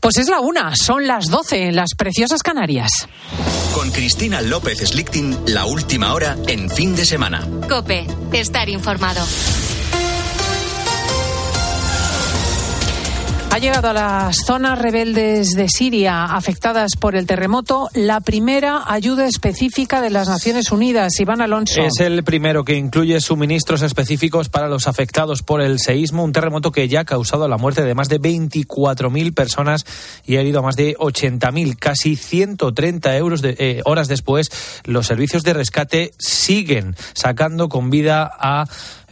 Pues es la una, son las doce en las preciosas Canarias. Con Cristina López Slichting, la última hora en fin de semana. Cope, estar informado. Ha llegado a las zonas rebeldes de Siria afectadas por el terremoto la primera ayuda específica de las Naciones Unidas. Iván Alonso. Es el primero que incluye suministros específicos para los afectados por el seísmo, un terremoto que ya ha causado la muerte de más de 24.000 personas y ha herido a más de 80.000. Casi 130 euros de, eh, horas después, los servicios de rescate siguen sacando con vida a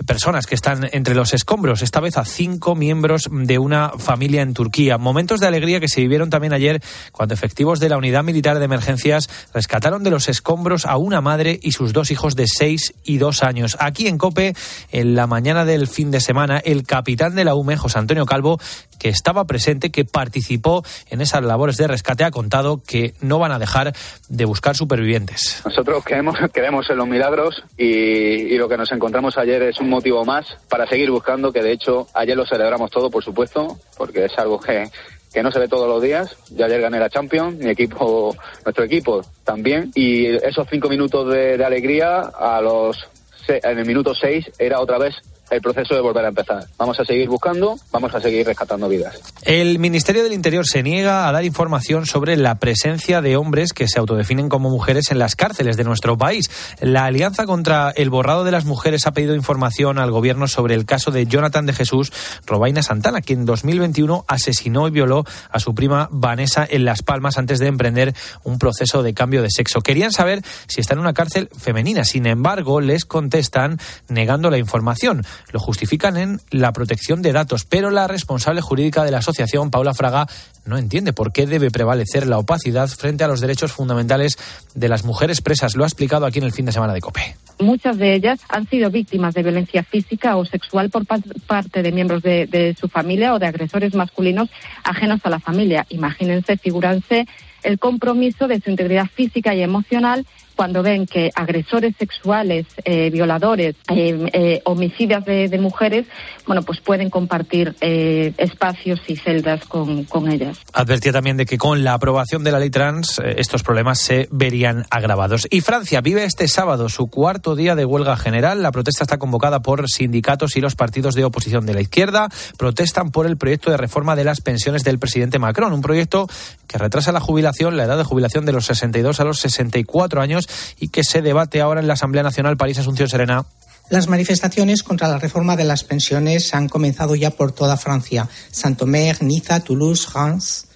personas que están entre los escombros, esta vez a cinco miembros de una familia en Turquía. Momentos de alegría que se vivieron también ayer cuando efectivos de la Unidad Militar de Emergencias rescataron de los escombros a una madre y sus dos hijos de seis y dos años. Aquí en Cope, en la mañana del fin de semana, el capitán de la UME, José Antonio Calvo, que estaba presente, que participó en esas labores de rescate, ha contado que no van a dejar de buscar supervivientes. Nosotros creemos, creemos en los milagros y, y lo que nos encontramos ayer es un motivo más para seguir buscando, que de hecho ayer lo celebramos todo, por supuesto, porque es algo que, que no se ve todos los días. Yo ayer gané la Champions, mi equipo, nuestro equipo también, y esos cinco minutos de, de alegría a los en el minuto seis era otra vez el proceso de volver a empezar. Vamos a seguir buscando, vamos a seguir rescatando vidas. El Ministerio del Interior se niega a dar información sobre la presencia de hombres que se autodefinen como mujeres en las cárceles de nuestro país. La Alianza contra el Borrado de las Mujeres ha pedido información al gobierno sobre el caso de Jonathan de Jesús Robaina Santana, quien en 2021 asesinó y violó a su prima Vanessa en Las Palmas antes de emprender un proceso de cambio de sexo. Querían saber si está en una cárcel femenina. Sin embargo, les contestan negando la información lo justifican en la protección de datos, pero la responsable jurídica de la asociación, Paula Fraga, no entiende por qué debe prevalecer la opacidad frente a los derechos fundamentales de las mujeres presas. Lo ha explicado aquí en el fin de semana de COPE. Muchas de ellas han sido víctimas de violencia física o sexual por parte de miembros de, de su familia o de agresores masculinos ajenos a la familia. Imagínense, figúranse el compromiso de su integridad física y emocional cuando ven que agresores sexuales, eh, violadores, eh, eh, homicidas de, mujeres, bueno, pues pueden compartir eh, espacios y celdas con, ellas. Advertía también de que con la aprobación de la ley trans estos problemas se verían agravados. Y Francia vive este sábado su cuarto día de huelga general. La protesta está convocada por sindicatos y los partidos de oposición de la izquierda. Protestan por el proyecto de reforma de las pensiones del presidente Macron, un proyecto que retrasa la jubilación, la edad de jubilación de los 62 a los 64 años y que se debate ahora en la Asamblea Nacional París Asunción Serena. Las manifestaciones contra la reforma de las pensiones han comenzado ya por toda Francia. Saint-Omer, Niza, Toulouse, Reims.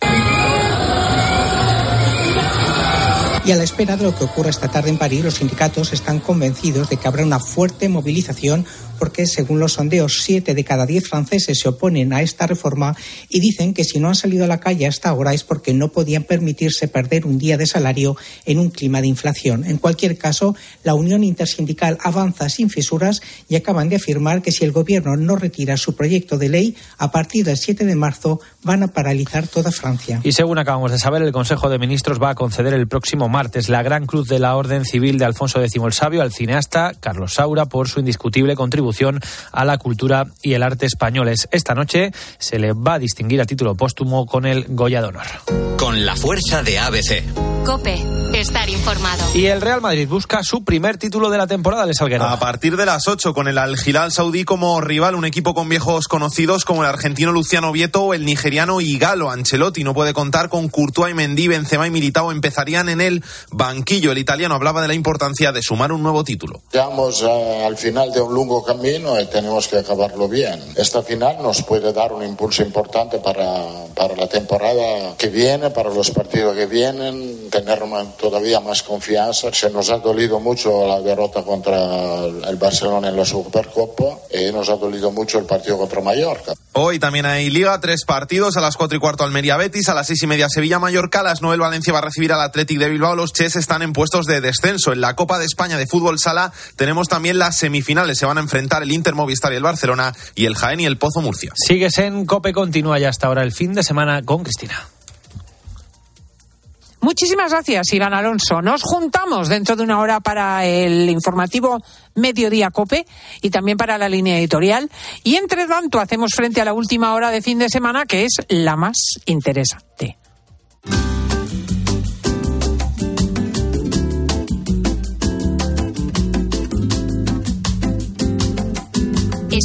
Y a la espera de lo que ocurra esta tarde en París, los sindicatos están convencidos de que habrá una fuerte movilización porque, según los sondeos, siete de cada diez franceses se oponen a esta reforma y dicen que si no han salido a la calle hasta ahora es porque no podían permitirse perder un día de salario en un clima de inflación. En cualquier caso, la Unión Intersindical avanza sin fisuras y acaban de afirmar que si el Gobierno no retira su proyecto de ley, a partir del 7 de marzo van a paralizar toda Francia. Y según acabamos de saber, el Consejo de Ministros va a conceder el próximo martes la Gran Cruz de la Orden Civil de Alfonso X el Sabio al cineasta Carlos Saura por su indiscutible contribución a la cultura y el arte españoles. Esta noche se le va a distinguir a título póstumo con el Goya de Honor. Con la fuerza de ABC. Cope, estar informado. Y el Real Madrid busca su primer título de la temporada, de Salguero. A partir de las 8, con el Al Hilal Saudí como rival, un equipo con viejos conocidos como el argentino Luciano Vieto o el nigeriano Igalo Ancelotti. No puede contar con Courtois y Mendy, Benzema y Militao empezarían en el banquillo. El italiano hablaba de la importancia de sumar un nuevo título. Llegamos uh, al final de un largo camino y tenemos que acabarlo bien. Esta final nos puede dar un impulso importante para, para la temporada que viene, para los partidos que vienen tener todavía más confianza. Se nos ha dolido mucho la derrota contra el Barcelona en la Supercopa y nos ha dolido mucho el partido contra Mallorca. Hoy también hay Liga, tres partidos, a las cuatro y cuarto Almería Betis, a las seis y media Sevilla Mallorca, a las nueve Valencia va a recibir al Athletic de Bilbao. Los Ches están en puestos de descenso. En la Copa de España de Fútbol Sala tenemos también las semifinales. Se van a enfrentar el Inter Movistar y el Barcelona y el Jaén y el Pozo Murcia. Sigues en Cope, continúa ya hasta ahora el fin de semana con Cristina. Muchísimas gracias, Iván Alonso. Nos juntamos dentro de una hora para el informativo Mediodía Cope y también para la línea editorial. Y entre tanto, hacemos frente a la última hora de fin de semana, que es la más interesante.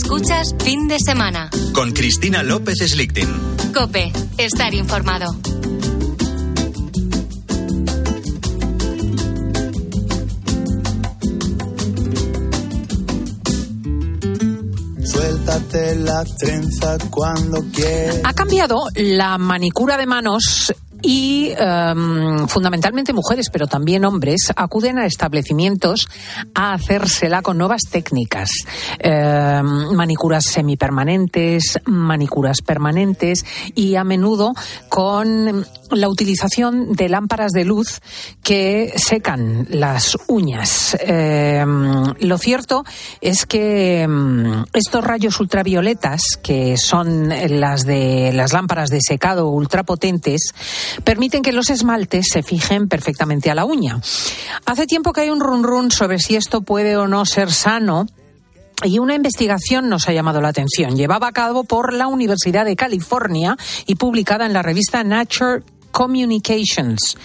Escuchas fin de semana. Con Cristina López Slichting. Cope, estar informado. Suéltate la trenza cuando quieras. Ha cambiado la manicura de manos y em, fundamentalmente mujeres, pero también hombres, acuden a establecimientos a hacérsela con nuevas técnicas. Em, manicuras semipermanentes, manicuras permanentes y a menudo con la utilización de lámparas de luz que secan las uñas. Em, lo cierto es que estos rayos ultravioletas, que son las de las lámparas de secado ultrapotentes, permiten que los esmaltes se fijen perfectamente a la uña. Hace tiempo que hay un run run sobre si esto puede o no ser sano. Y una investigación nos ha llamado la atención, llevada a cabo por la Universidad de California y publicada en la revista Nature Communications.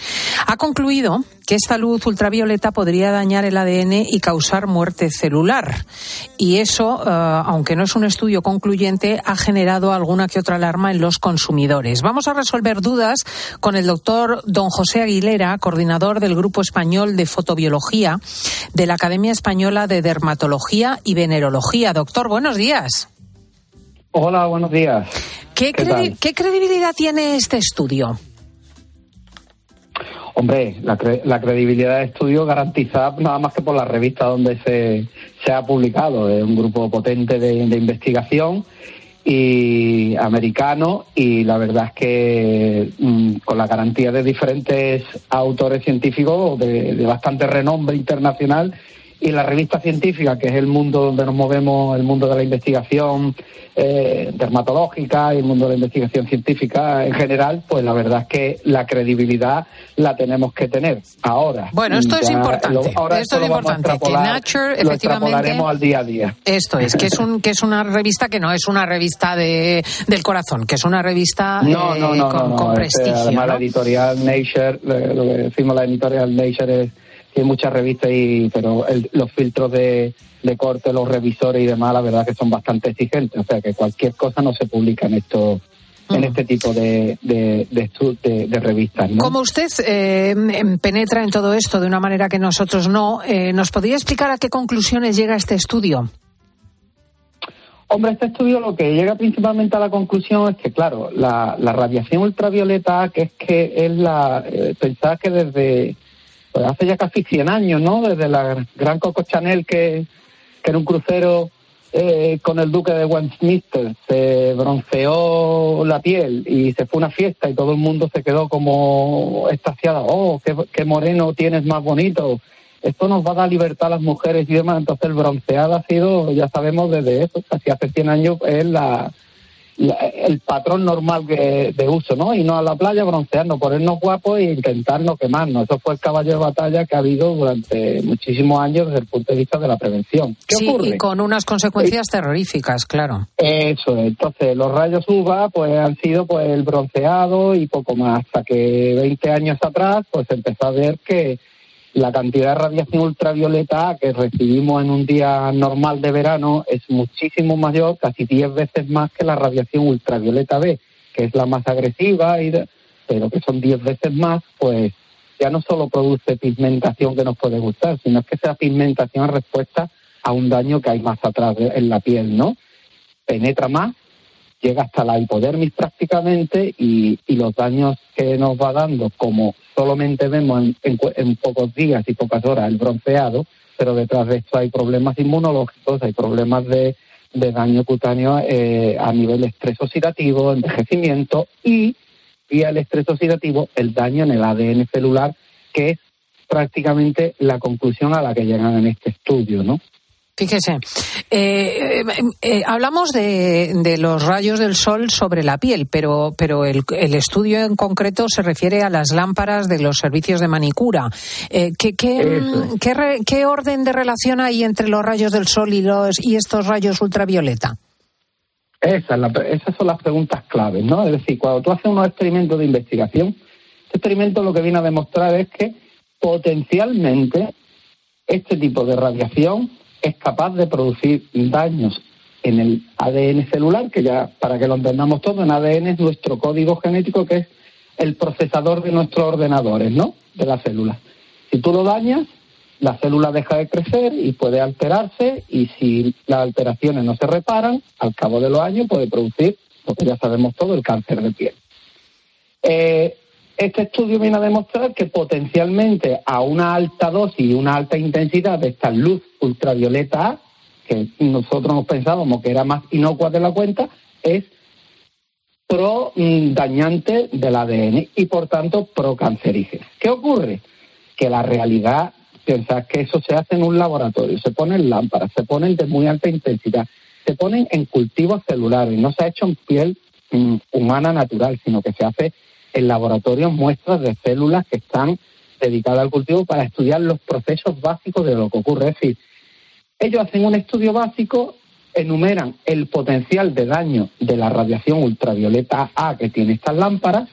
Ha concluido que esta luz ultravioleta podría dañar el ADN y causar muerte celular. Y eso, eh, aunque no es un estudio concluyente, ha generado alguna que otra alarma en los consumidores. Vamos a resolver dudas con el doctor don José Aguilera, coordinador del Grupo Español de Fotobiología de la Academia Española de Dermatología y Venerología. Doctor, buenos días. Hola, buenos días. ¿Qué, ¿Qué credibilidad tiene este estudio? Hombre, la, la credibilidad de estudio garantizada nada más que por la revista donde se, ha publicado. Es un grupo potente de, investigación y americano y la verdad es que mm, con la garantía de diferentes autores científicos de bastante renombre internacional y la revista científica, que es el mundo donde nos movemos, el mundo de la investigación eh, dermatológica y el mundo de la investigación científica en general, pues la verdad es que la credibilidad la tenemos que tener ahora. Bueno, esto es importante. ahora esto, es importante. Que Nature, efectivamente. Lo al día a día. Esto es, que es, un, que es una revista que no es una revista de, del corazón, que es una revista no, no, eh, no, con, con este, prestigio. además, la editorial Nature, lo que decimos la editorial Nature es hay muchas revistas, y, pero los filtros de, corte, los revisores y demás, la verdad que son bastante exigentes. O sea que cualquier cosa no se publica en esto en este tipo de, de, de, revistas. Como usted eh, penetra en todo esto de una manera que nosotros no, eh, ¿nos podría explicar a qué conclusiones llega este estudio? Hombre, este estudio lo que llega principalmente a la conclusión es que, claro, la, radiación ultravioleta, que es que es la. Eh, pensaba que desde pues hace ya casi 100 años, ¿no? Desde la gran Coco Chanel que, que era un crucero eh, con el duque de Westminster, se bronceó la piel y se fue una fiesta y todo el mundo se quedó como estaciado, oh, qué, qué moreno tienes más bonito. Esto nos va a dar libertad a las mujeres y demás. Entonces el bronceado ha sido, ya sabemos desde eso, casi hace 100 años, es la, el patrón normal de uso, ¿no? Y no a la playa broncearnos, ponernos guapos e intentar no quemarnos. Eso fue el caballo de batalla que ha habido durante muchísimos años desde el punto de vista de la prevención. ¿Qué sí, y con unas consecuencias terroríficas, claro. Eso, entonces los rayos UVA pues han sido pues el bronceado y poco más, hasta que 20 años atrás pues empezó a ver que la cantidad de radiación ultravioleta que recibimos en un día normal de verano es muchísimo mayor, casi 10 veces más que la radiación ultravioleta B, que es la más agresiva, y pero que son 10 veces más, pues ya no solo produce pigmentación que nos puede gustar, sino que esa pigmentación es respuesta a un daño que hay más atrás en la piel, ¿no? Penetra más llega hasta la hipodermis prácticamente y, los daños que nos va dando, como solamente vemos en, pocos días y pocas horas el bronceado, pero detrás de esto hay problemas inmunológicos, hay problemas de, daño cutáneo eh, a nivel estrés oxidativo, envejecimiento y vía el estrés oxidativo el daño en el ADN celular, que es prácticamente la conclusión a la que llegan en este estudio, ¿no? Fíjese, eh, eh, eh, hablamos de, de, los rayos del sol sobre la piel, pero, pero el, el, estudio en concreto se refiere a las lámparas de los servicios de manicura. Eh, ¿qué, qué, qué, re, ¿qué, orden de relación hay entre los rayos del sol y, los, y estos rayos ultravioleta? Esa la, esas son las preguntas claves, ¿no? Es decir, cuando tú haces unos experimentos de investigación, este experimento lo que viene a demostrar es que potencialmente este tipo de radiación es capaz de producir daños en el ADN celular, que ya para que lo entendamos todo, en ADN es nuestro código genético, que es el procesador de nuestros ordenadores, ¿no? De las células. Si tú lo dañas, la célula deja de crecer y puede alterarse, y si las alteraciones no se reparan, al cabo de los años puede producir, lo que ya sabemos todo, el cáncer de piel. Eh, este estudio viene a demostrar que potencialmente a una alta dosis y una alta intensidad de esta luz ultravioleta A, que nosotros nos pensábamos que era más inocua de la cuenta, es pro dañante del ADN y por tanto pro cancerígena. ¿Qué ocurre? Que la realidad, piensa que eso se hace en un laboratorio, se ponen lámparas, se ponen de muy alta intensidad, se ponen en cultivos celulares, no se ha hecho en piel mm, humana natural, sino que se hace en laboratorios muestras de células que están dedicadas al cultivo para estudiar los procesos básicos de lo que ocurre. Es decir, ellos hacen un estudio básico, enumeran el potencial de daño de la radiación ultravioleta A que tiene estas lámparas,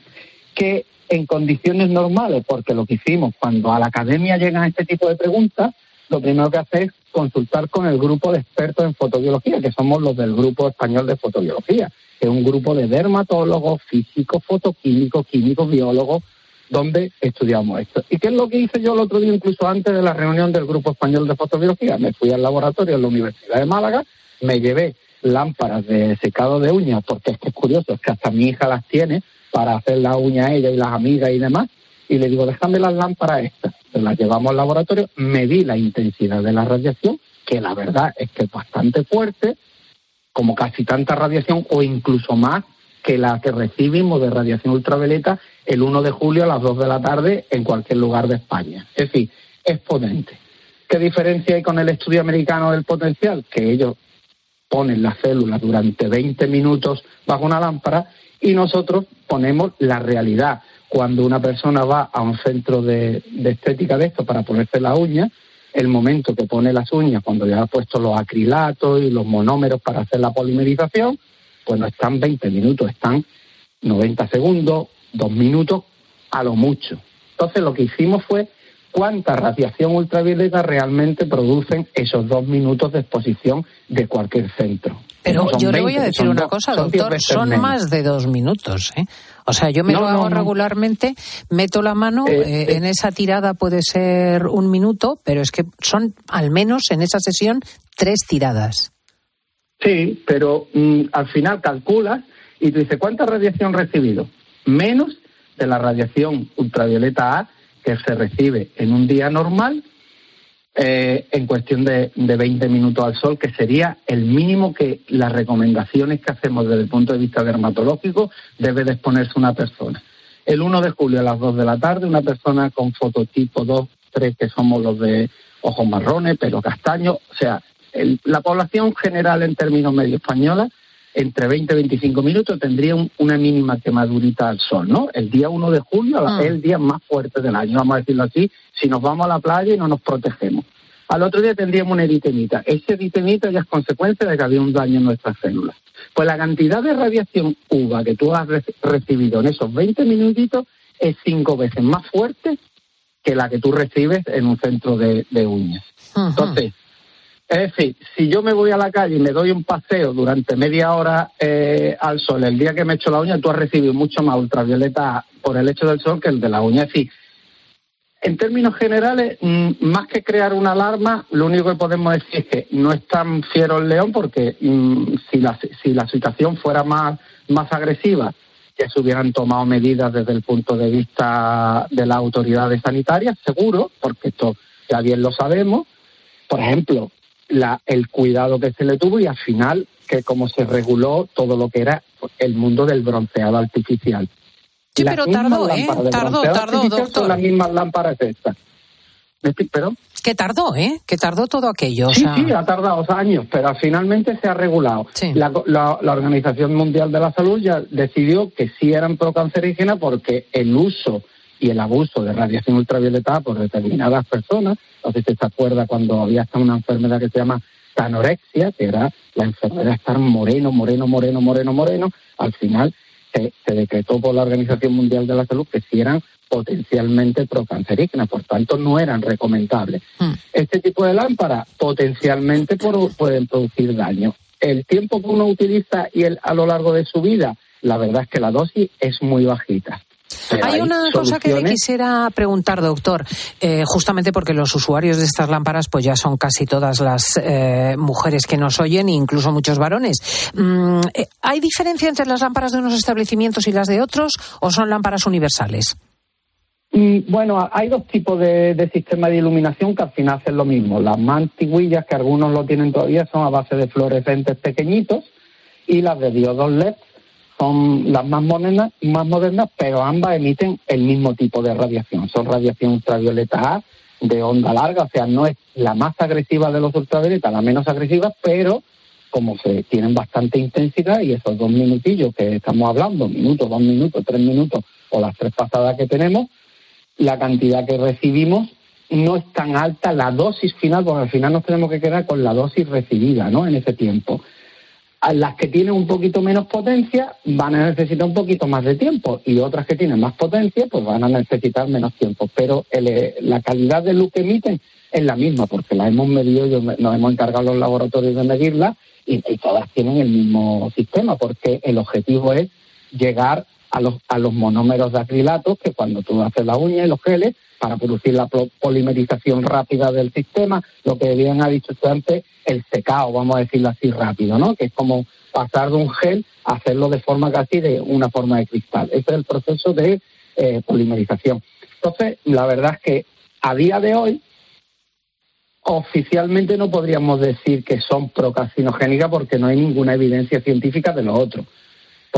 que en condiciones normales, porque lo que hicimos cuando a la academia llegan este tipo de preguntas, lo primero que hace es consultar con el grupo de expertos en fotobiología, que somos los del Grupo Español de Fotobiología, es un grupo de dermatólogos, físicos, fotoquímicos, químicos, biólogos, donde estudiamos esto. ¿Y qué es lo que hice yo el otro día, incluso antes de la reunión del Grupo Español de Fotobiología? Me fui al laboratorio en la Universidad de Málaga, me llevé lámparas de secado de uñas, porque es que es curioso, es que hasta mi hija las tiene para hacer la uña a ella y las amigas y demás, y le digo, déjame las lámparas estas. Las llevamos al laboratorio, medí la intensidad de la radiación, que la verdad es que es bastante fuerte, como casi tanta radiación o incluso más que la que recibimos de radiación ultravioleta el 1 de julio a las 2 de la tarde en cualquier lugar de España. Es decir, es potente. ¿Qué diferencia hay con el estudio americano del potencial? Que ellos ponen las células durante 20 minutos bajo una lámpara y nosotros ponemos la realidad cuando una persona va a un centro de, de estética de esto para ponerse la uña, el momento que pone las uñas, cuando ya ha puesto los acrilatos y los monómeros para hacer la polimerización, pues no están 20 minutos, están 90 segundos, dos minutos a lo mucho. Entonces lo que hicimos fue cuánta radiación ultravioleta realmente producen esos dos minutos de exposición de cualquier centro. Pero yo le voy a decir una cosa, doctor, son, más de dos minutos. ¿eh? O sea, yo me lo hago regularmente, meto la mano, eh, eh, en esa tirada puede ser un minuto, pero es que son al menos en esa sesión tres tiradas. Sí, pero mm, al final calculas y tú dices, ¿cuánta radiación recibido? Menos de la radiación ultravioleta A que se recibe en un día normal eh, en cuestión de, de 20 minutos al sol, que sería el mínimo que las recomendaciones que hacemos desde el punto de vista dermatológico debe de exponerse una persona. El 1 de julio a las 2 de la tarde, una persona con fototipo 2, 3, que somos los de ojos marrones, pelo castaño, o sea, el, la población general en términos medio española entre 20 y 25 minutos tendría un, una mínima quemadurita al sol, ¿no? El día 1 de julio ah. es el día más fuerte del año, vamos a decirlo así, si nos vamos a la playa y no nos protegemos. Al otro día tendríamos una eritemita. Ese eritemita ya es consecuencia de que había un daño en nuestras células. Pues la cantidad de radiación UVA que tú has re recibido en esos 20 minutitos es cinco veces más fuerte que la que tú recibes en un centro de, de uñas. Entonces, es decir, si yo me voy a la calle y me doy un paseo durante media hora eh, al sol, el día que me echo la uña, tú has recibido mucho más ultravioleta por el hecho del sol que el de la uña. Es decir, en términos generales, mmm, más que crear una alarma, lo único que podemos decir es que no es tan fiero el león porque mmm, si, la, si la situación fuera más, más agresiva, que se hubieran tomado medidas desde el punto de vista de las autoridades sanitarias, seguro, porque esto ya bien lo sabemos. Por ejemplo, la, el cuidado que se le tuvo y al final que como se reguló todo lo que era el mundo del bronceado artificial. Sí, pero tardó, ¿eh? Tardó, tardó, doctor. Son las mismas lámparas estas. ¿Pero? Que tardó, ¿eh? Que tardó todo aquello. Sí, sí, ha tardado años, pero finalmente se ha regulado. La, la, Organización Mundial de la Salud ya decidió que sí eran procancerígenas porque el uso y el abuso de radiación ultravioleta por determinadas personas, no sé si se acuerda cuando había hasta una enfermedad que se llama anorexia, que era la enfermedad de estar moreno, moreno, moreno, moreno, moreno, al final se, decretó por la Organización Mundial de la Salud que si eran potencialmente procancerígenas, por tanto no eran recomendables. Hmm. Este tipo de lámparas potencialmente pueden producir daño. El tiempo que uno utiliza y el, a lo largo de su vida, la verdad es que la dosis es muy bajita. Hay una cosa que le quisiera preguntar, doctor, eh, justamente porque los usuarios de estas lámparas pues ya son casi todas las eh, mujeres que nos oyen, incluso muchos varones. Mm, eh, ¿Hay diferencia entre las lámparas de unos establecimientos y las de otros o son lámparas universales? Mm, bueno, hay dos tipos de, de sistema de iluminación que al final hacen lo mismo. Las más antiguillas, que algunos lo tienen todavía, son a base de fluorescentes pequeñitos, y las de diodos LED son las más modernas, más modernas, pero ambas emiten el mismo tipo de radiación. Son radiación ultravioleta A de onda larga, o sea, no es la más agresiva de los ultravioletas, la menos agresiva, pero como se tienen bastante intensidad y esos dos minutillos que estamos hablando, minutos, dos minutos, tres minutos o las tres pasadas que tenemos, la cantidad que recibimos no es tan alta la dosis final, porque al final nos tenemos que quedar con la dosis recibida, ¿no? En ese tiempo las que tienen un poquito menos potencia van a necesitar un poquito más de tiempo y otras que tienen más potencia pues van a necesitar menos tiempo. Pero eh, la calidad de luz que emiten es la misma porque la hemos medido, y nos hemos encargado los laboratorios de medirla y, todas tienen el mismo sistema porque el objetivo es llegar a los, a los monómeros de acrilato que cuando tú haces la uña y los geles para producir la polimerización rápida del sistema, lo que bien ha dicho usted antes, el secado, vamos a decirlo así rápido, ¿no? Que es como pasar de un gel a hacerlo de forma casi de una forma de cristal. Ese es el proceso de eh, polimerización. Entonces, la verdad es que a día de hoy, oficialmente no podríamos decir que son procarcinogénicas porque no hay ninguna evidencia científica de lo otro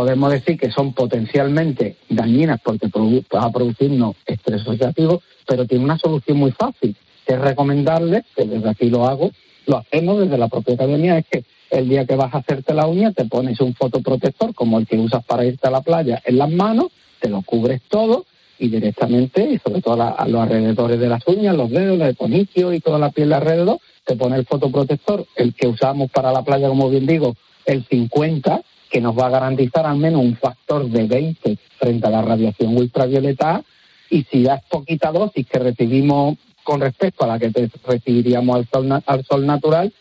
podemos decir que son potencialmente dañinas porque va a producirnos estrés oxidativo, pero tiene una solución muy fácil, que es recomendarles, que desde aquí lo hago, lo hacemos desde la propia academia, es que el día que vas a hacerte la uña te pones un fotoprotector como el que usas para irte a la playa en las manos, te lo cubres todo y directamente, y sobre todo a, los alrededores de las uñas, los dedos, el conicio y toda la piel alrededor, te pone el fotoprotector, el que usamos para la playa, como bien digo, el 50, que nos va a garantizar al menos un factor de 20 frente a la radiación ultravioleta y si ya es poquita dosis que recibimos con respecto a la que recibiríamos al sol, al sol natural,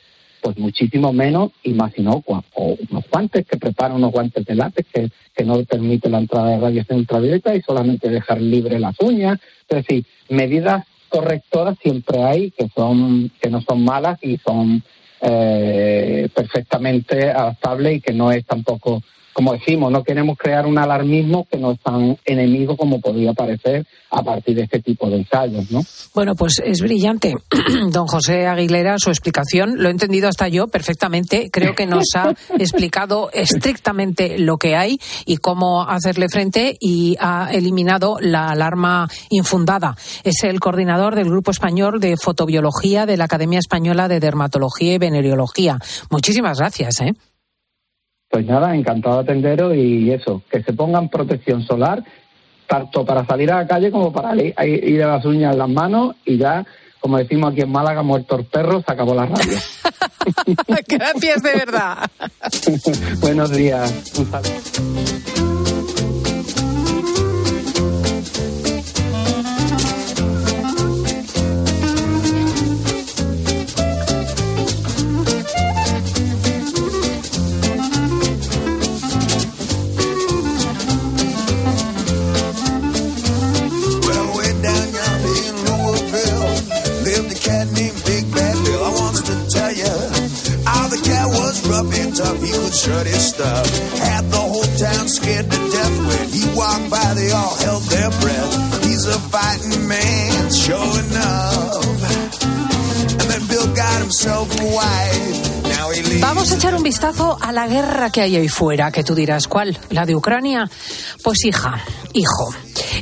pues muchísimo menos y más inocua. O unos guantes que preparan unos guantes de látex que, que no permiten la entrada de radiación ultravioleta y solamente dejar libre las uñas. Es decir, medidas correctoras siempre hay que son que no son malas y son eh, perfectamente adaptable y que no es tampoco, como decimos, no queremos crear un alarmismo que no es tan enemigo como podría parecer a partir de este tipo de ensayos, ¿no? Bueno, pues es brillante, don José Aguilera, su explicación. Lo he entendido hasta yo perfectamente. Creo que nos ha explicado estrictamente lo que hay y cómo hacerle frente y ha eliminado la alarma infundada. Es el coordinador del Grupo Español de Fotobiología de la Academia Española de Dermatología y Venereología. Muchísimas gracias, ¿eh? Pues nada, encantado de atenderos y eso, que se pongan protección solar tanto para salir a la calle como para ir a las uñas en las manos y ya, como decimos aquí en Málaga, muerto el perro, se acabó la radio. Gracias de verdad. Buenos días. Un saludo. La guerra que hay ahí fuera, que tú dirás, ¿cuál? ¿La de Ucrania? Pues hija, hijo,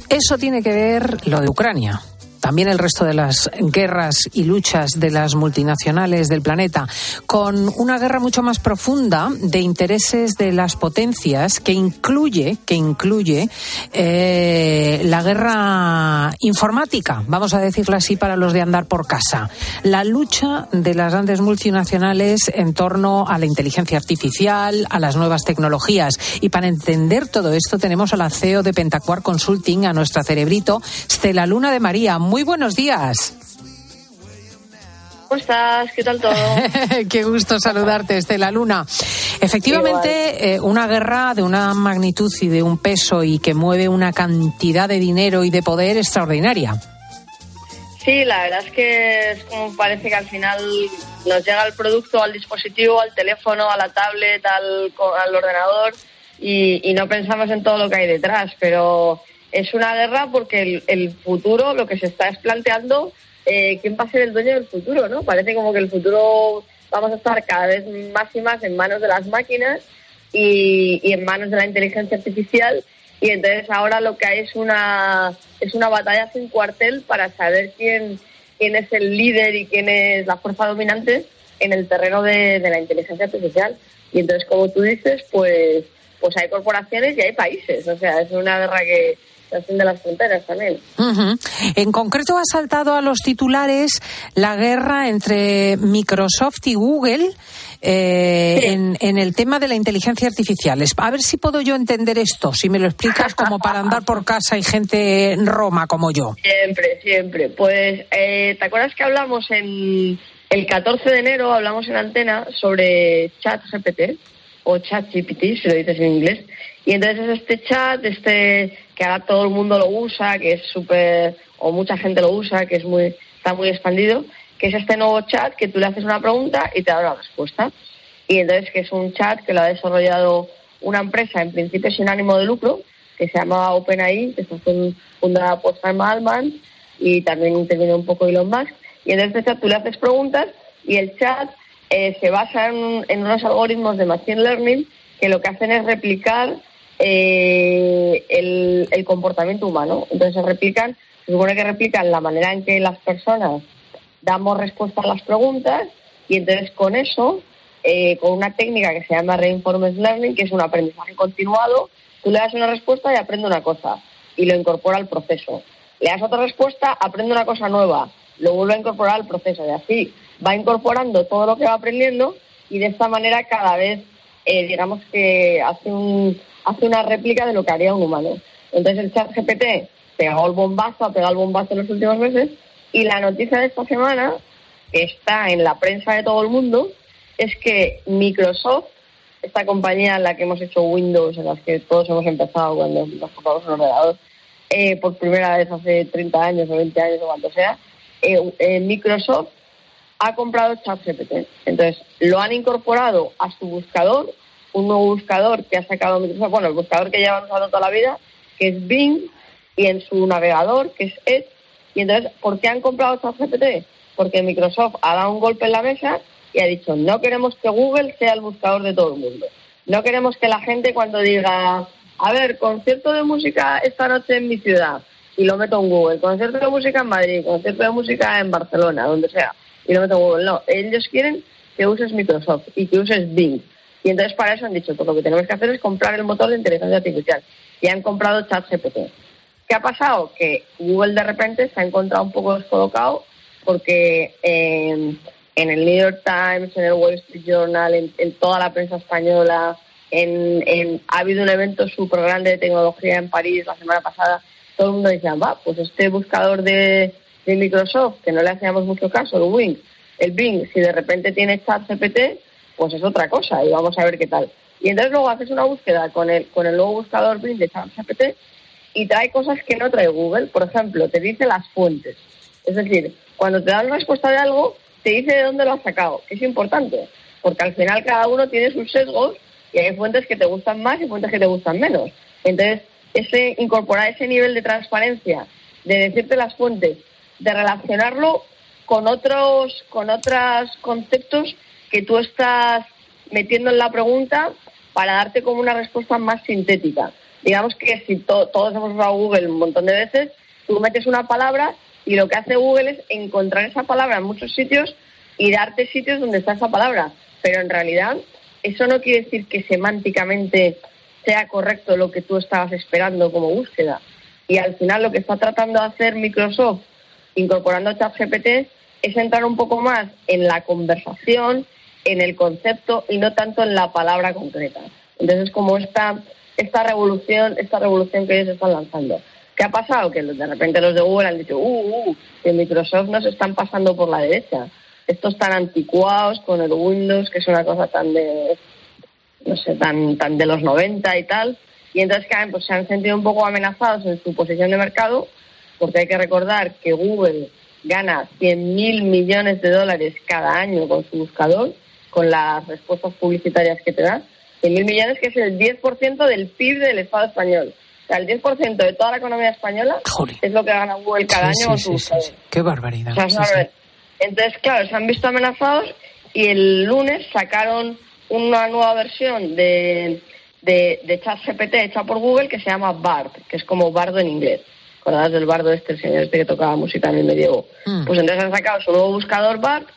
eso tiene que ver, lo de Ucrania, también el resto de las guerras y luchas de las multinacionales del planeta, con una guerra mucho más profunda de intereses de las potencias que incluye, que incluye eh, la guerra informática, vamos a decirlo así para los de andar por casa, la lucha de las grandes multinacionales en torno a la inteligencia artificial, a las nuevas tecnologías. Y para entender todo esto tenemos a la CEO de Pentacuar Consulting, a nuestra cerebrito, Stella Luna de María. Buenos días. ¿Cómo estás? ¿Qué tal todo? Qué gusto saludarte, Estela Luna. Efectivamente, eh, una guerra de una magnitud y de un peso y que mueve una cantidad de dinero y de poder extraordinaria. Sí, la verdad es que es como parece que al final nos llega el producto al dispositivo, al teléfono, a la tablet, al, al ordenador y, no pensamos en todo lo que hay detrás. Pero es una guerra porque el, futuro, lo que se está es planteando eh, quién va a ser el dueño del futuro, ¿no? Parece como que el futuro vamos a estar cada vez más y más en manos de las máquinas y, en manos de la inteligencia artificial. Y entonces ahora lo que hay es una es una batalla sin cuartel para saber quién quién es el líder y quién es la fuerza dominante en el terreno de, de la inteligencia artificial. Y entonces como tú dices pues pues hay corporaciones y hay países. O sea es una guerra que de las fronteras también. En concreto ha saltado a los titulares la guerra entre Microsoft y Google eh, en, el tema de la inteligencia artificial. A ver si puedo yo entender esto, si me lo explicas como para andar por casa y gente en Roma como yo. Siempre, siempre. Pues, eh, ¿te acuerdas que hablamos en el 14 de enero, hablamos en antena sobre ChatGPT o ChatGPT, si lo dices en inglés? Y entonces es este chat, este que ahora todo el mundo lo usa, que es súper, o mucha gente lo usa, que es muy, está muy expandido, que es este nuevo chat que tú le haces una pregunta y te da una respuesta. Y entonces que es un chat que lo ha desarrollado una empresa en principio sin ánimo de lucro, que se llama OpenAI, que está fundada por Sam Altman y también interviene un poco Elon Musk. Y en este chat tú le haces preguntas y el chat eh, se basa en, en unos algoritmos de Machine Learning que lo que hacen es replicar eh, el, comportamiento humano. Entonces se replican, se supone que replican la manera en que las personas damos respuesta a las preguntas y entonces con eso, eh, con una técnica que se llama Reinforcement Learning, que es un aprendizaje continuado, tú le das una respuesta y aprende una cosa y lo incorpora al proceso. Le das otra respuesta, aprende una cosa nueva, lo vuelve a incorporar al proceso y así va incorporando todo lo que va aprendiendo y de esta manera cada vez, eh, digamos que hace un, hace una réplica de lo que haría un humano. Entonces el chat GPT pegó el bombazo, ha pegado el bombazo en los últimos meses y la noticia de esta semana, que está en la prensa de todo el mundo, es que Microsoft, esta compañía en la que hemos hecho Windows, en las que todos hemos empezado cuando nos compramos un ordenador, eh, por primera vez hace 30 años o 20 años o cuanto sea, eh, eh, Microsoft ha comprado ChatGPT. Entonces, lo han incorporado a su buscador un nuevo buscador que ha sacado Microsoft, bueno, el buscador que llevan usando toda la vida, que es Bing, y en su navegador, que es Edge. Y entonces, ¿por qué han comprado ChatGPT? Porque Microsoft ha dado un golpe en la mesa y ha dicho, no queremos que Google sea el buscador de todo el mundo. No queremos que la gente cuando diga, a ver, concierto de música esta noche en mi ciudad, y lo meto en Google, concierto de música en Madrid, concierto de música en Barcelona, donde sea, y lo meto en Google. No, ellos quieren que uses Microsoft y que uses Bing y entonces para eso han dicho, pues lo que tenemos que hacer es comprar el motor de inteligencia artificial. Y han comprado ChatGPT. ¿Qué ha pasado? Que Google de repente se ha encontrado un poco descolocado porque en el New York Times, en el Wall Street Journal, en, toda la prensa española, en, ha habido un evento súper grande de tecnología en París la semana pasada. Todo el mundo decía, va, pues este buscador de, de Microsoft, que no le hacíamos mucho caso, el Bing, el Bing, si de repente tiene ChatGPT, pues es otra cosa y vamos a ver qué tal. Y entonces luego haces una búsqueda con el, con el nuevo buscador Bing de ChatGPT y trae cosas que no trae Google. Por ejemplo, te dice las fuentes. Es decir, cuando te da la respuesta de algo, te dice de dónde lo has sacado, que es importante, porque al final cada uno tiene sus sesgos y hay fuentes que te gustan más y fuentes que te gustan menos. Entonces, ese, incorporar ese nivel de transparencia, de decirte las fuentes, de relacionarlo con otros, con otros conceptos que tú estás metiendo en la pregunta para darte como una respuesta más sintética. Digamos que si todos hemos usado Google un montón de veces, tú metes una palabra Y lo que hace Google es encontrar esa palabra en muchos sitios y darte sitios donde está esa palabra. Pero en realidad eso no quiere decir que semánticamente sea correcto lo que tú estabas esperando como búsqueda. Y al final lo que está tratando de hacer Microsoft incorporando ChatGPT es entrar un poco más en la conversación, en el concepto y no tanto en la palabra concreta. Entonces, como esta, esta revolución, esta revolución que ellos están lanzando. ¿Qué ha pasado? Que de repente los de Google han dicho, uh, uh, que Microsoft nos están pasando por la derecha. Estos tan anticuados con el Windows, que es una cosa tan de, no sé, tan, tan de los 90 y tal. Y entonces, pues se han sentido un poco amenazados en su posición de mercado, porque hay que recordar que Google gana 100.000 millones de dólares cada año con su buscador, con las respuestas publicitarias que te da. 100.000 millones, que es el 10% del PIB del Estado español. O sea, el 10% de toda la economía española es lo que gana Google cada año con su buscador. Qué barbaridad. Entonces, claro, se han visto amenazados y el lunes sacaron una nueva versión de, de, de ChatGPT hecha por Google que se llama BART, que es como bardo en inglés acordáis del bardo este, el señor este que tocaba música en el medievo? Mm. Pues entonces han sacado su nuevo buscador BART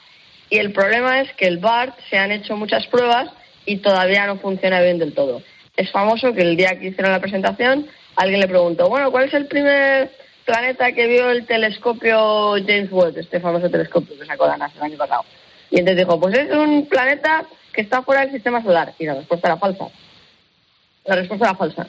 y el problema es que el BART se han hecho muchas pruebas y todavía no funciona bien del todo. Es famoso que el día que hicieron la presentación alguien le preguntó, bueno, ¿cuál es el primer planeta que vio el telescopio James Webb, este famoso telescopio que sacó la NASA el año pasado? Y entonces dijo, pues es un planeta que está fuera del sistema solar. Y la respuesta era falsa. La respuesta era falsa.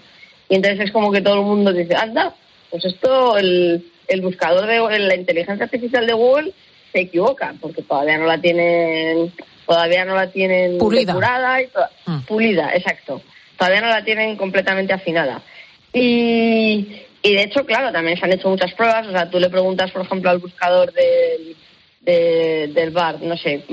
Y entonces es como que todo el mundo dice, anda, pues esto, el, el buscador de la inteligencia artificial de Google se equivoca, porque todavía no la tienen, todavía no la tienen pulida, y mm. pulida, exacto. Todavía no la tienen completamente afinada. Y, y de hecho, claro, también se han hecho muchas pruebas. O sea, tú le preguntas, por ejemplo, al buscador del, del bar, no sé,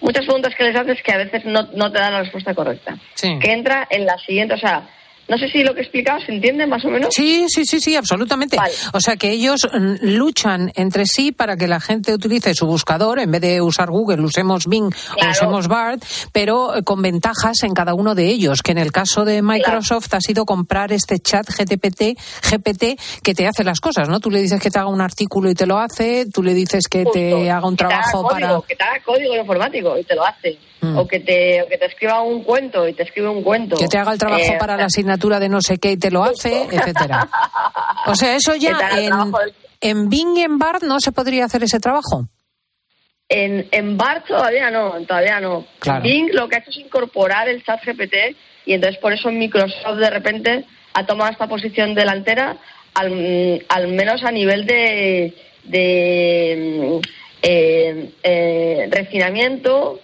muchas preguntas que les haces que a veces no, no te dan la respuesta correcta. Que entra en la siguiente, o sea, no sé si lo que he explicado se entiende más o menos. Sí, sí, sí, sí, absolutamente. O sea que ellos mm, luchan entre sí para que la gente utilice su buscador, en vez de usar Google, usemos Bing o usemos BART, pero eh, con ventajas en cada uno de ellos, que en el caso de Microsoft ha sido comprar este chat GTPT, GPT que te hace las cosas, ¿no? Tú le dices que te haga un artículo y te lo hace, tú le dices que te haga un trabajo para... Que te haga código informático y te lo hace. Mm. O, que te, que te escriba un cuento y te escribe un cuento. Que te haga el trabajo eh, para la asignatura de no sé qué y te lo hace, etcétera. O sea, eso ya en, en Bing y en BART no se podría hacer ese trabajo. En, en BART todavía no, todavía no. Bing lo que ha hecho es incorporar el chat GPT y entonces por eso Microsoft de repente ha tomado esta posición delantera, al, al menos a nivel de, de eh, eh, refinamiento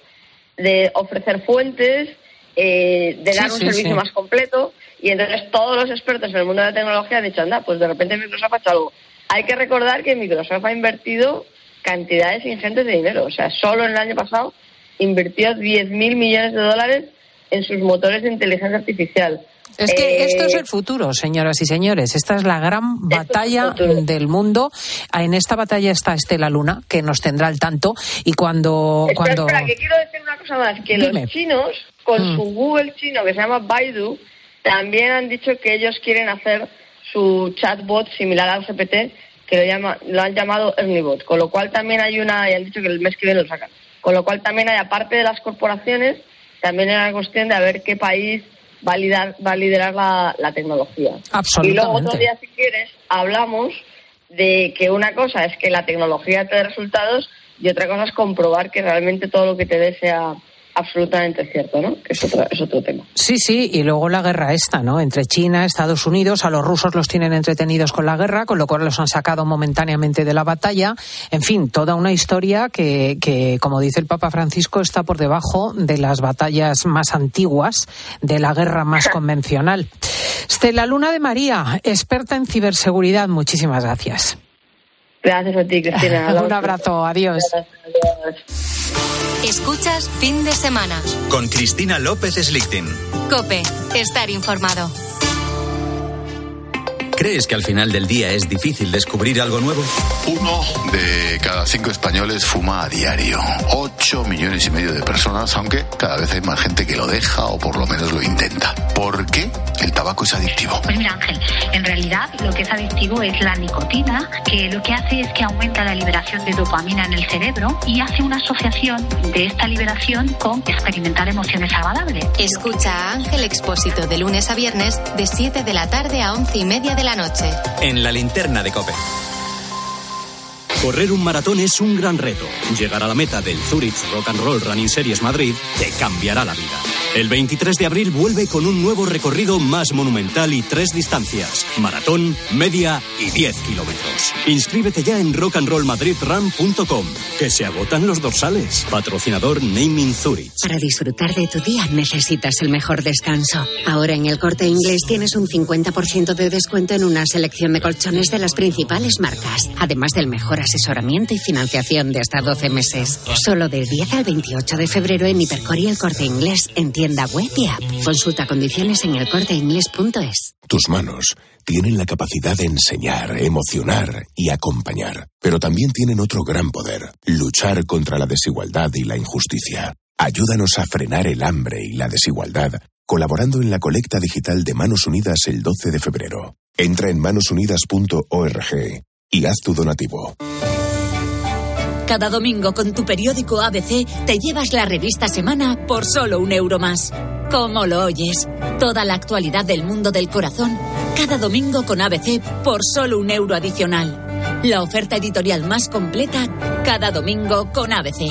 de ofrecer fuentes, eh, de dar un servicio más completo. Y entonces todos los expertos en el mundo de la tecnología han dicho, anda, pues de repente Microsoft ha hecho algo. Hay que recordar que Microsoft ha invertido cantidades ingentes de dinero. O sea, solo en el año pasado invirtió 10.000 millones de dólares en sus motores de inteligencia artificial. Es que esto es el futuro, señoras y señores. Esta es la gran batalla del mundo. En esta batalla está Estela Luna, que nos tendrá al tanto. Y cuando. cuando... Espera, que quiero decir cosa más: que los chinos, con mm. su Google chino que se llama Baidu, también han dicho que ellos quieren hacer su chatbot similar al GPT, que lo, llama, lo han llamado Erniebot. Con lo cual también hay una. Y han dicho que el mes que viene lo sacan. Con lo cual también hay, aparte de las corporaciones, también hay una cuestión de a ver qué país va a liderar, la, tecnología. Absolutamente. Y luego otro día, si quieres, hablamos de que una cosa es que la tecnología te dé resultados y otra cosa es comprobar que realmente todo lo que te dé sea absolutamente cierto, ¿no? Que es otro, es otro tema. Sí, sí, y luego la guerra esta, ¿no? Entre China, Estados Unidos, a los rusos los tienen entretenidos con la guerra, con lo cual los han sacado momentáneamente de la batalla. En fin, toda una historia que, que como dice el Papa Francisco, está por debajo de las batallas más antiguas, de la guerra más convencional. Stella Luna de María, experta en ciberseguridad, muchísimas gracias. Gracias a ti, Cristina. Un abrazo, adiós. Escuchas fin de semana. Con Cristina López Slichting. Cope, estar informado. ¿Crees que al final del día es difícil descubrir algo nuevo? Uno de cada cinco españoles fuma a diario. Ocho millones y medio de personas, aunque cada vez hay más gente que lo deja o por lo menos lo intenta. ¿Por qué el tabaco es adictivo? Pues mira, Ángel, en realidad lo que es adictivo es la nicotina, que lo que hace es que aumenta la liberación de dopamina en el cerebro y hace una asociación de esta liberación con experimentar emociones agradables. Escucha a Ángel Expósito de lunes a viernes de 7 de la tarde a 11 y media de la noche. En la linterna de Cope. Correr un maratón es un gran reto. Llegar a la meta del Zurich Rock and Roll Running Series Madrid te cambiará la vida. El 23 de abril vuelve con un nuevo recorrido más monumental y tres distancias: maratón, media y 10 kilómetros. Inscríbete ya en rockandrollmadridrun.com, que se agotan los dorsales. Patrocinador Naming Zurich. Para disfrutar de tu día necesitas el mejor descanso. Ahora en el corte inglés tienes un 50% de descuento en una selección de colchones de las principales marcas, además del mejor asesoramiento y financiación de hasta 12 meses. Solo del 10 al 28 de febrero en Hipercor y el corte inglés en tienda web y app. Consulta condiciones en elcorteinglés.es. Tus manos tienen la capacidad de enseñar, emocionar y acompañar, pero también tienen otro gran poder, luchar contra la desigualdad y la injusticia. Ayúdanos a frenar el hambre y la desigualdad colaborando en la colecta digital de Manos Unidas el 12 de febrero. Entra en manosunidas.org y haz tu donativo. Cada domingo con tu periódico ABC te llevas la revista Semana por solo un euro más. ¿Cómo lo oyes? Toda la actualidad del mundo del corazón, cada domingo con ABC por solo un euro adicional. La oferta editorial más completa, cada domingo con ABC.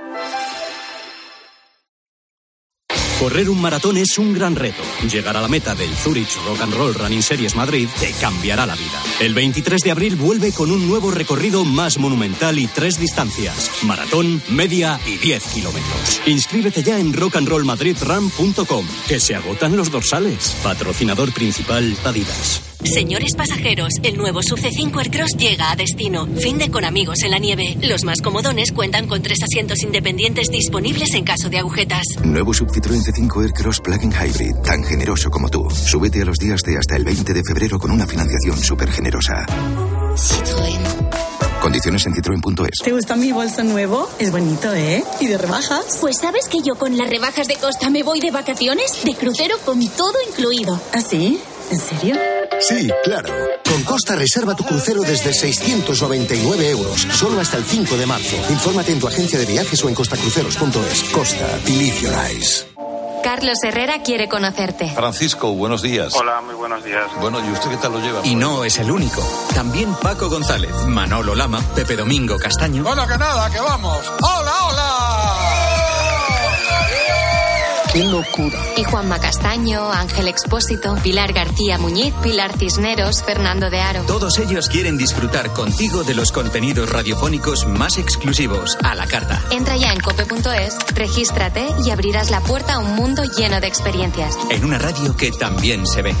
Correr un maratón es un gran reto. Llegar a la meta del Zurich Rock and Roll Running Series Madrid te cambiará la vida. El 23 de abril vuelve con un nuevo recorrido más monumental y tres distancias: maratón, media y 10 kilómetros. Inscríbete ya en rockandrollmadridrun.com, que se agotan los dorsales. Patrocinador principal Adidas. Señores pasajeros, el nuevo Sub C5 Aircross llega a destino. Fin de con amigos en la nieve. Los más comodones cuentan con tres asientos independientes disponibles en caso de agujetas. Nuevo Sub Citroën C5 Aircross Plug-in Hybrid, tan generoso como tú. Súbete a los días de hasta el 20 de febrero con una financiación súper generosa. Citroën. Condiciones en citroen.es. ¿Te gusta mi bolso nuevo? Es bonito, ¿eh? ¿Y de rebajas? Pues sabes que yo con las rebajas de Costa me voy de vacaciones, de crucero con todo incluido. ¿Ah, sí? ¿En serio? Sí, claro. Con Costa reserva tu crucero desde 699 euros, solo hasta el 5 de marzo. Infórmate en tu agencia de viajes o en costacruceros.es. Costa, eyes. Carlos Herrera quiere conocerte. Francisco, buenos días. Hola, muy buenos días. Bueno, ¿y usted qué tal lo lleva? Y no es el único. También Paco González, Manolo Lama, Pepe Domingo Castaño. Bueno, que nada, que vamos. ¡Hola, hola! ¡Qué locura! Y Juanma Castaño, Ángel Expósito, Pilar García Muñiz, Pilar Cisneros, Fernando de Aro. Todos ellos quieren disfrutar contigo de los contenidos radiofónicos más exclusivos a la carta. Entra ya en cope.es, regístrate y abrirás la puerta a un mundo lleno de experiencias. En una radio que también se ve.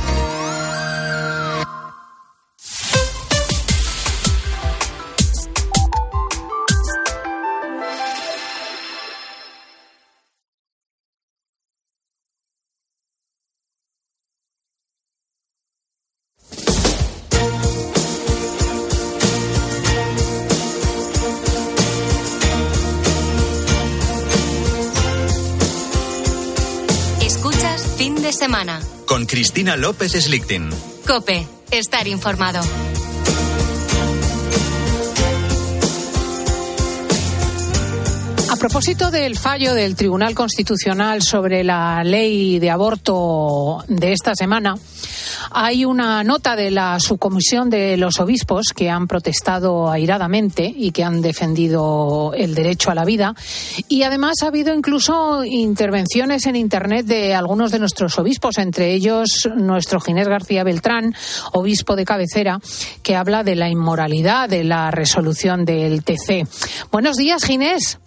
Cristina López Slichting. Cope, estar informado. A propósito del fallo del Tribunal Constitucional sobre la ley de aborto de esta semana, hay una nota de la subcomisión de los obispos que han protestado airadamente y que han defendido el derecho a la vida. Y además ha habido incluso intervenciones en Internet de algunos de nuestros obispos, entre ellos nuestro Ginés García Beltrán, obispo de cabecera, que habla de la inmoralidad de la resolución del TC. Buenos días, Ginés.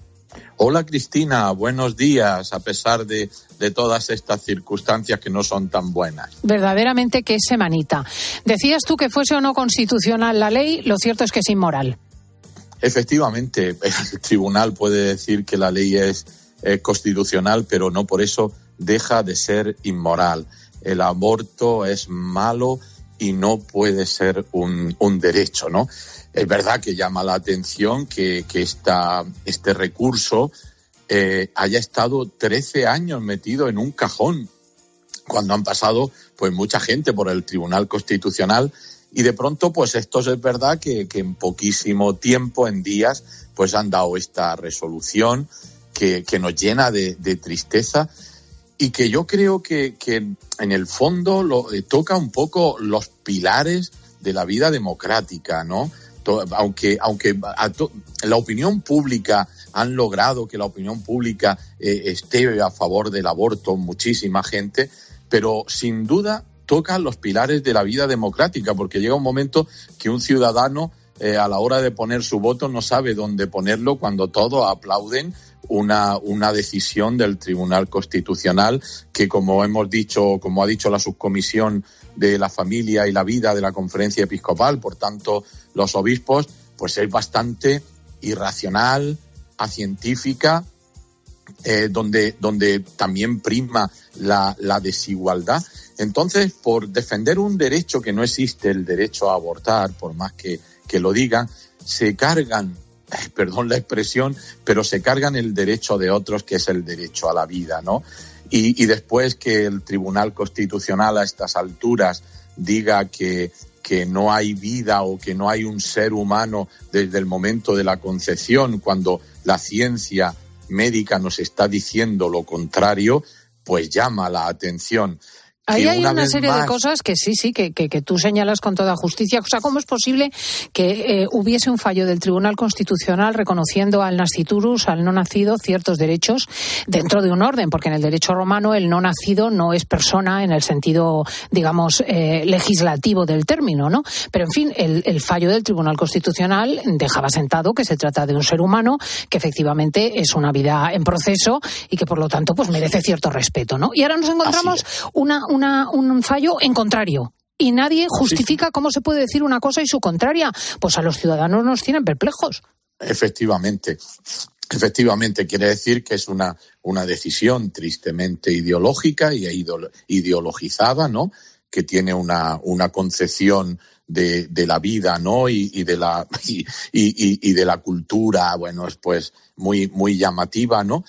Hola Cristina, buenos días, a pesar de, de, todas estas circunstancias que no son tan buenas. Verdaderamente que es semanita. Decías tú que fuese o no constitucional la ley, lo cierto es que es inmoral. Efectivamente, el tribunal puede decir que la ley es constitucional, pero no por eso deja de ser inmoral. El aborto es malo y no puede ser un, un derecho, ¿no? Es verdad que llama la atención que, que este recurso eh, haya estado 13 años metido en un cajón, cuando han pasado pues mucha gente por el Tribunal Constitucional y de pronto pues esto es verdad que, en poquísimo tiempo, en días, pues han dado esta resolución que, que nos llena de, de, tristeza y que yo creo que, que en el fondo lo, eh, toca un poco los pilares de la vida democrática, ¿no? Aunque, aunque la opinión pública han logrado que la opinión pública eh, esté a favor del aborto, muchísima gente, pero sin duda tocan los pilares de la vida democrática, porque llega un momento que un ciudadano eh, a la hora de poner su voto no sabe dónde ponerlo cuando todos aplauden una, una decisión del Tribunal Constitucional que, como hemos dicho, como ha dicho la subcomisión de la familia y la vida de la conferencia episcopal, por tanto, los obispos, pues es bastante irracional, acientífica, eh, donde, donde también prima la, la desigualdad. Entonces, por defender un derecho que no existe, el derecho a abortar, por más que, que lo digan, se cargan, perdón la expresión, pero se cargan el derecho de otros, que es el derecho a la vida, ¿no? Y, después que el Tribunal Constitucional a estas alturas diga que, que no hay vida o que no hay un ser humano desde el momento de la concepción, cuando la ciencia médica nos está diciendo lo contrario, pues llama la atención. Ahí hay una, serie más... de cosas que sí, sí, que, que, que, tú señalas con toda justicia. O sea, ¿cómo es posible que eh, hubiese un fallo del Tribunal Constitucional reconociendo al nasciturus, al no nacido, ciertos derechos dentro de un orden? Porque en el derecho romano el no nacido no es persona en el sentido, digamos, eh, legislativo del término, ¿no? Pero, en fin, el, el, fallo del Tribunal Constitucional dejaba sentado que se trata de un ser humano que efectivamente es una vida en proceso y que, por lo tanto, pues merece cierto respeto, ¿no? Y ahora nos encontramos una una, un fallo en contrario. Y nadie justifica cómo se puede decir una cosa y su contraria. Pues a los ciudadanos nos tienen perplejos. Efectivamente. Efectivamente, quiere decir que es una, una decisión tristemente ideológica y ideologizada, ¿no? Que tiene una, una concepción de, de, la vida, ¿no? Y, y de la y, y, y, de la cultura, bueno, es pues muy, muy llamativa, ¿no?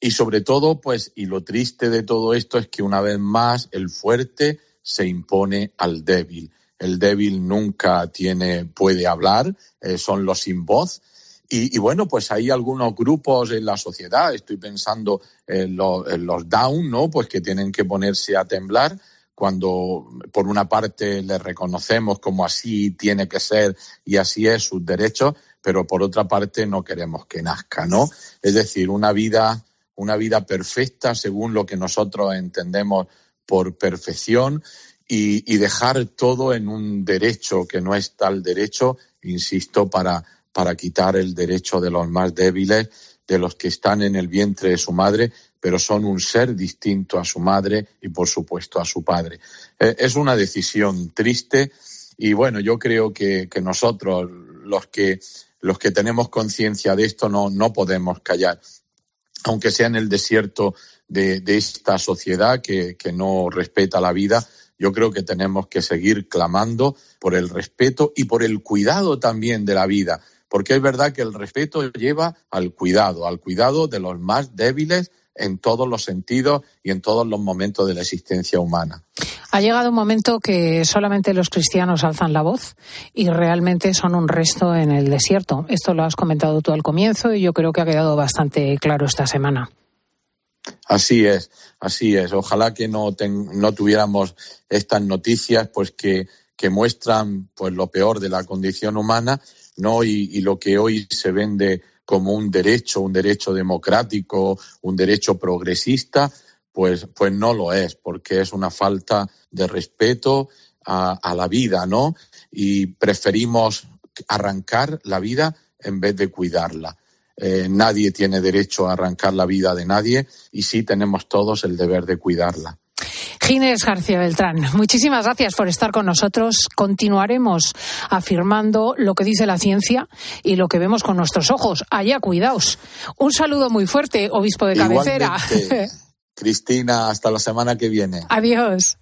Y sobre todo, pues, y lo triste de todo esto es que una vez más el fuerte se impone al débil. El débil nunca tiene, puede hablar, eh, son los sin voz. Y, bueno, pues hay algunos grupos en la sociedad, estoy pensando en, lo, en los down, ¿no? Pues que tienen que ponerse a temblar cuando por una parte les reconocemos como así tiene que ser y así es sus derechos, pero por otra parte no queremos que nazca, ¿no? Es decir, una vida una vida perfecta según lo que nosotros entendemos por perfección y, dejar todo en un derecho que no es tal derecho, insisto, para, para quitar el derecho de los más débiles, de los que están en el vientre de su madre, pero son un ser distinto a su madre y, por supuesto, a su padre. Eh, es una decisión triste y, bueno, yo creo que, que nosotros, los que, los que tenemos conciencia de esto, no, no podemos callar aunque sea en el desierto de, esta sociedad que, no respeta la vida, yo creo que tenemos que seguir clamando por el respeto y por el cuidado también de la vida, porque es verdad que el respeto lleva al cuidado, al cuidado de los más débiles en todos los sentidos y en todos los momentos de la existencia humana. Ha llegado un momento que solamente los cristianos alzan la voz y realmente son un resto en el desierto. Esto lo has comentado tú al comienzo y yo creo que ha quedado bastante claro esta semana. Así es, así es. Ojalá que no, ten, no tuviéramos estas noticias, pues que, que, muestran pues lo peor de la condición humana, no y, y lo que hoy se vende como un derecho, un derecho democrático, un derecho progresista, pues, pues no lo es, porque es una falta de respeto a, la vida, ¿no? Y preferimos arrancar la vida en vez de cuidarla. eh, nadie tiene derecho a arrancar la vida de nadie y sí tenemos todos el deber de cuidarla. Ginés García Beltrán, muchísimas gracias por estar con nosotros. Continuaremos afirmando lo que dice la ciencia y lo que vemos con nuestros ojos. Allá, cuidaos. Un saludo muy fuerte, obispo de cabecera. Igualmente, Cristina, hasta la semana que viene. Adiós.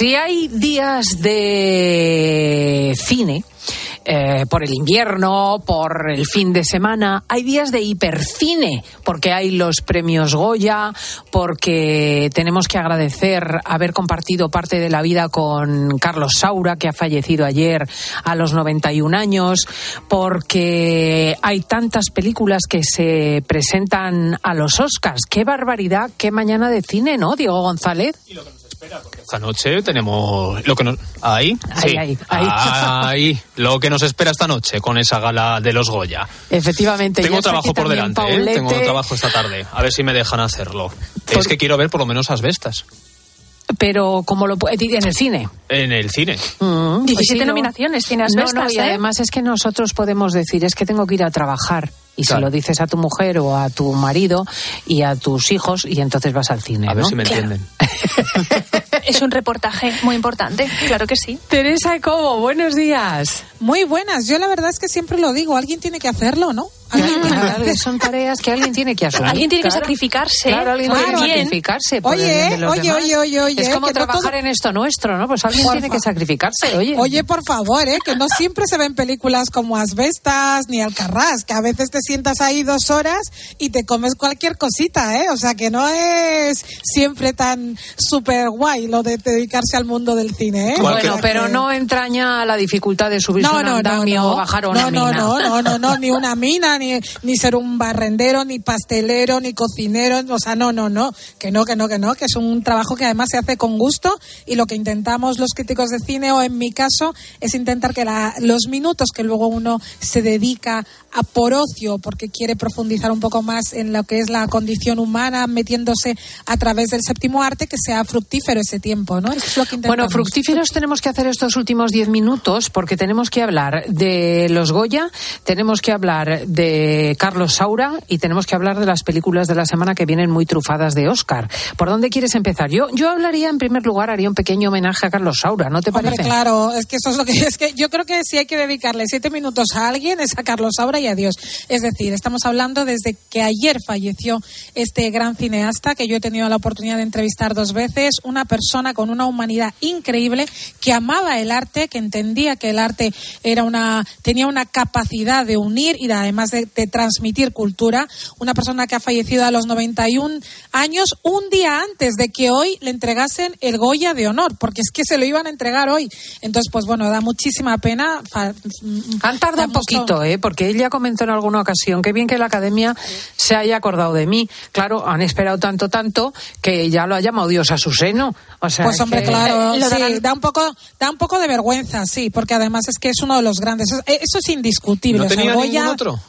Si hay días de cine, eh, por el invierno, por el fin de semana, hay días de hipercine, porque hay los premios Goya, porque tenemos que agradecer haber compartido parte de la vida con Carlos Saura, que ha fallecido ayer a los 91 años, porque hay tantas películas que se presentan a los Oscars. Qué barbaridad, qué mañana de cine, ¿no, Diego González? Esta noche tenemos lo que nos ahí, Ahí, sí. ahí, ahí. Ahí, lo que nos espera esta noche con esa gala de los Goya. Efectivamente. Tengo trabajo por delante, ¿eh? Tengo trabajo esta tarde. A ver si me dejan hacerlo. Es que quiero ver por lo menos asbestas Pero como lo en el cine. en el cine. Mm, 17 pues sí, no. nominaciones tiene No, no, y ¿eh? además es que nosotros podemos decir, es que tengo que ir a trabajar. Y Claro. se lo dices a tu mujer o a tu marido y a tus hijos y entonces vas al cine. A ver ¿no? si me Claro. entienden. Es un reportaje muy importante, claro que sí. Teresa Ecobo, buenos días. Muy buenas. Yo la verdad es que siempre lo digo, alguien tiene que hacerlo, ¿no? Son tareas que alguien tiene que asumir. Alguien tiene que Claro. sacrificarse. Claro, alguien tiene que sacrificarse. por Oye, bien de los oye, demás. oye, oye, oye, Es como que no trabajar todo- en esto nuestro, ¿no? Pues alguien Por tiene que sacrificarse, oye. Oye, por favor, ¿eh? que no siempre se ven películas como Asbestas ni Alcarrás, que a veces te sientas ahí dos horas y te comes cualquier cosita, ¿eh? O sea, que no es siempre tan súper guay lo de dedicarse al mundo del cine, ¿eh? Bueno, pero que- no entraña la dificultad de subirse a un andamio o bajar una no, no, mina. No, no, no, no, ni una mina, ni, ni ser un barrendero, ni pastelero, ni cocinero, o sea, no, no, no, que no, que no, que no, que es un trabajo que además se hace con gusto y lo que intentamos los críticos de cine, o en mi caso, es intentar que la- los minutos que luego uno se dedica a por ocio, porque quiere profundizar un poco más en lo que es la condición humana, metiéndose a través del séptimo arte, que sea fructífero ese tiempo, ¿no? Eso es lo que intentamos. Bueno, fructíferos tenemos que hacer estos últimos diez minutos porque tenemos que hablar de los Goya, tenemos que hablar de Carlos Saura y tenemos que hablar de las películas de la semana que vienen muy trufadas de Oscar. ¿Por dónde quieres empezar? Yo, yo hablaría en primer lugar, haría un pequeño homenaje a Carlos Saura, ¿no te Hombre, parece? claro, es que eso es lo que es que yo creo que si hay que dedicarle siete minutos a alguien es a Carlos Saura y a Dios. Es decir, estamos hablando desde que ayer falleció este gran cineasta que yo he tenido la oportunidad de entrevistar dos veces, una persona con una humanidad increíble que amaba el arte, que entendía que el arte era una tenía una capacidad de unir y de, además de, de transmitir cultura, una persona que ha fallecido a los 91 años un día antes de que hoy le entregasen el Goya de honor, porque es que se lo iban a entregar hoy. Entonces, pues bueno, da muchísima pena. Fa- Han tardado un poquito, ¿eh? porque ella comentó en alguna ocasión, qué bien que la academia se haya acordado de mí. Claro, han esperado tanto, tanto, que ya lo ha llamado Dios a su seno. O sea, Pues es hombre, que- claro, Lo sí, darán- da un poco, da un poco de vergüenza, sí, porque además es que es uno de los grandes. Eso, eso es indiscutible. ¿No O sea, tenía otro?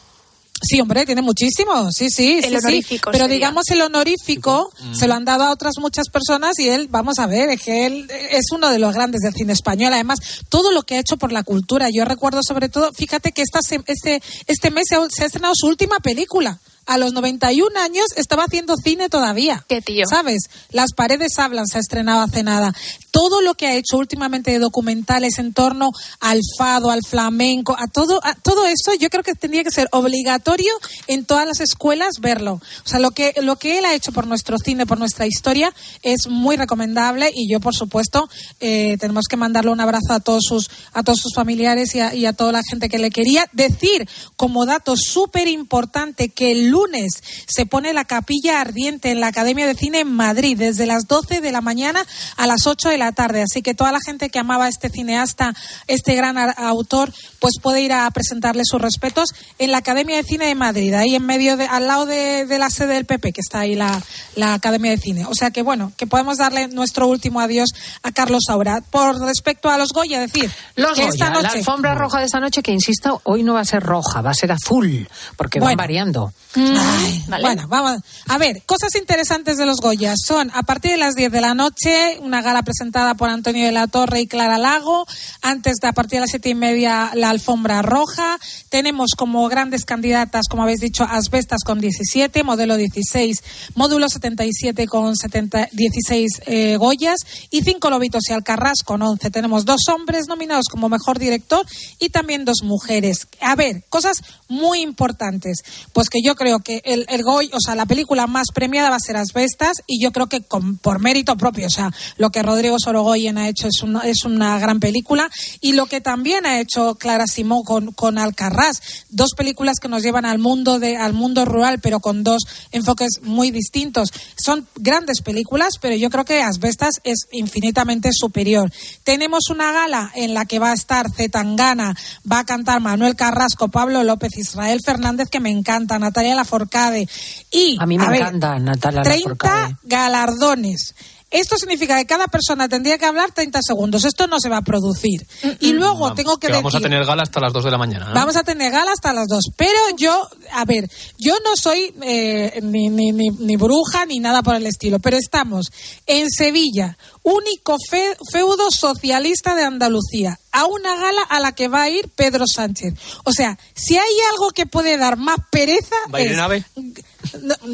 Sí, hombre, tiene muchísimo, sí, sí, El sí, sí. honorífico Pero sería. digamos el honorífico se lo han dado a otras muchas personas y él, vamos a ver, es que él es uno de los grandes del cine español. Además, todo lo que ha hecho por la cultura. Yo recuerdo sobre todo, fíjate que esta, este, este mes se ha, se ha estrenado su última película. A los 91 años estaba haciendo cine todavía. Qué tío. ¿Sabes? Las paredes hablan, se ha estrenado hace nada. Todo lo que ha hecho últimamente de documentales en torno al fado, al flamenco, a todo, a todo eso, yo creo que tendría que ser obligatorio en todas las escuelas verlo. O sea, lo que, lo que él ha hecho por nuestro cine, por nuestra historia, es muy recomendable y yo, por supuesto, eh, tenemos que mandarle un abrazo a todos sus, a todos sus familiares y a, y a toda la gente que le quería. Decir, como dato súper importante, que el lunes se pone la capilla ardiente en la Academia de Cine en Madrid, desde las 12 de la mañana a las 8 de la tarde. Así que toda la gente que amaba a este cineasta, este gran autor, pues puede ir a presentarle sus respetos en la Academia de Cine de Madrid, ahí en medio, de, al lado de, la sede del PP, que está ahí la, la Academia de Cine. O sea que bueno, que podemos darle nuestro último adiós a Carlos Saura. Por respecto a los Goya, decir los que esta Goya, noche... la alfombra roja de esta noche, que insisto, hoy no va a ser roja, va a ser azul, porque van Bueno. Bueno, vamos. A ver, cosas interesantes de los Goya son a partir de las 10 de la noche, una gala presentada por Antonio de la Torre y Clara Lago. Antes de a partir de las siete y media, la alfombra roja. Tenemos como grandes candidatas, como habéis dicho, Asbestas con 17, Modelo 16, Módulo 77 con 70, 16 eh, Goyas y Cinco Lobitos y Alcarrás con 11. Tenemos dos hombres nominados como mejor director y también dos mujeres. A ver, cosas muy importantes. Pues que yo creo que el, el Goy, o sea, la película más premiada va a ser Asbestas y yo creo que por mérito propio, o sea, lo que Rodrigo Sorogoyen ha hecho es una, es una gran película y lo que también ha hecho Clara Simón con, con Alcarrás, dos películas que nos llevan al mundo de, al mundo rural, pero con dos enfoques muy distintos. Son grandes películas, pero yo creo que Asbestas es infinitamente superior. Tenemos una gala en la que va a estar Zetangana, va a cantar Manuel Carrasco, Pablo López, Israel Fernández, que me encanta, Natalia Laforcade. Y, A mí me ver, encanta Natalia 30 Lafourcade. galardones. Esto significa que cada persona tendría que hablar 30 segundos. Esto no se va a producir. Y luego tengo que, Que vamos a tener gala hasta las 2 de la mañana. Vamos a tener gala hasta las dos. Pero yo, a ver, yo no soy eh, ni, ni, ni, ni bruja ni nada por el estilo, pero estamos en Sevilla, único fe- feudo socialista de Andalucía, a una gala a la que va a ir Pedro Sánchez. O sea, si hay algo que puede dar más pereza. ¿Va a ir es- en ave?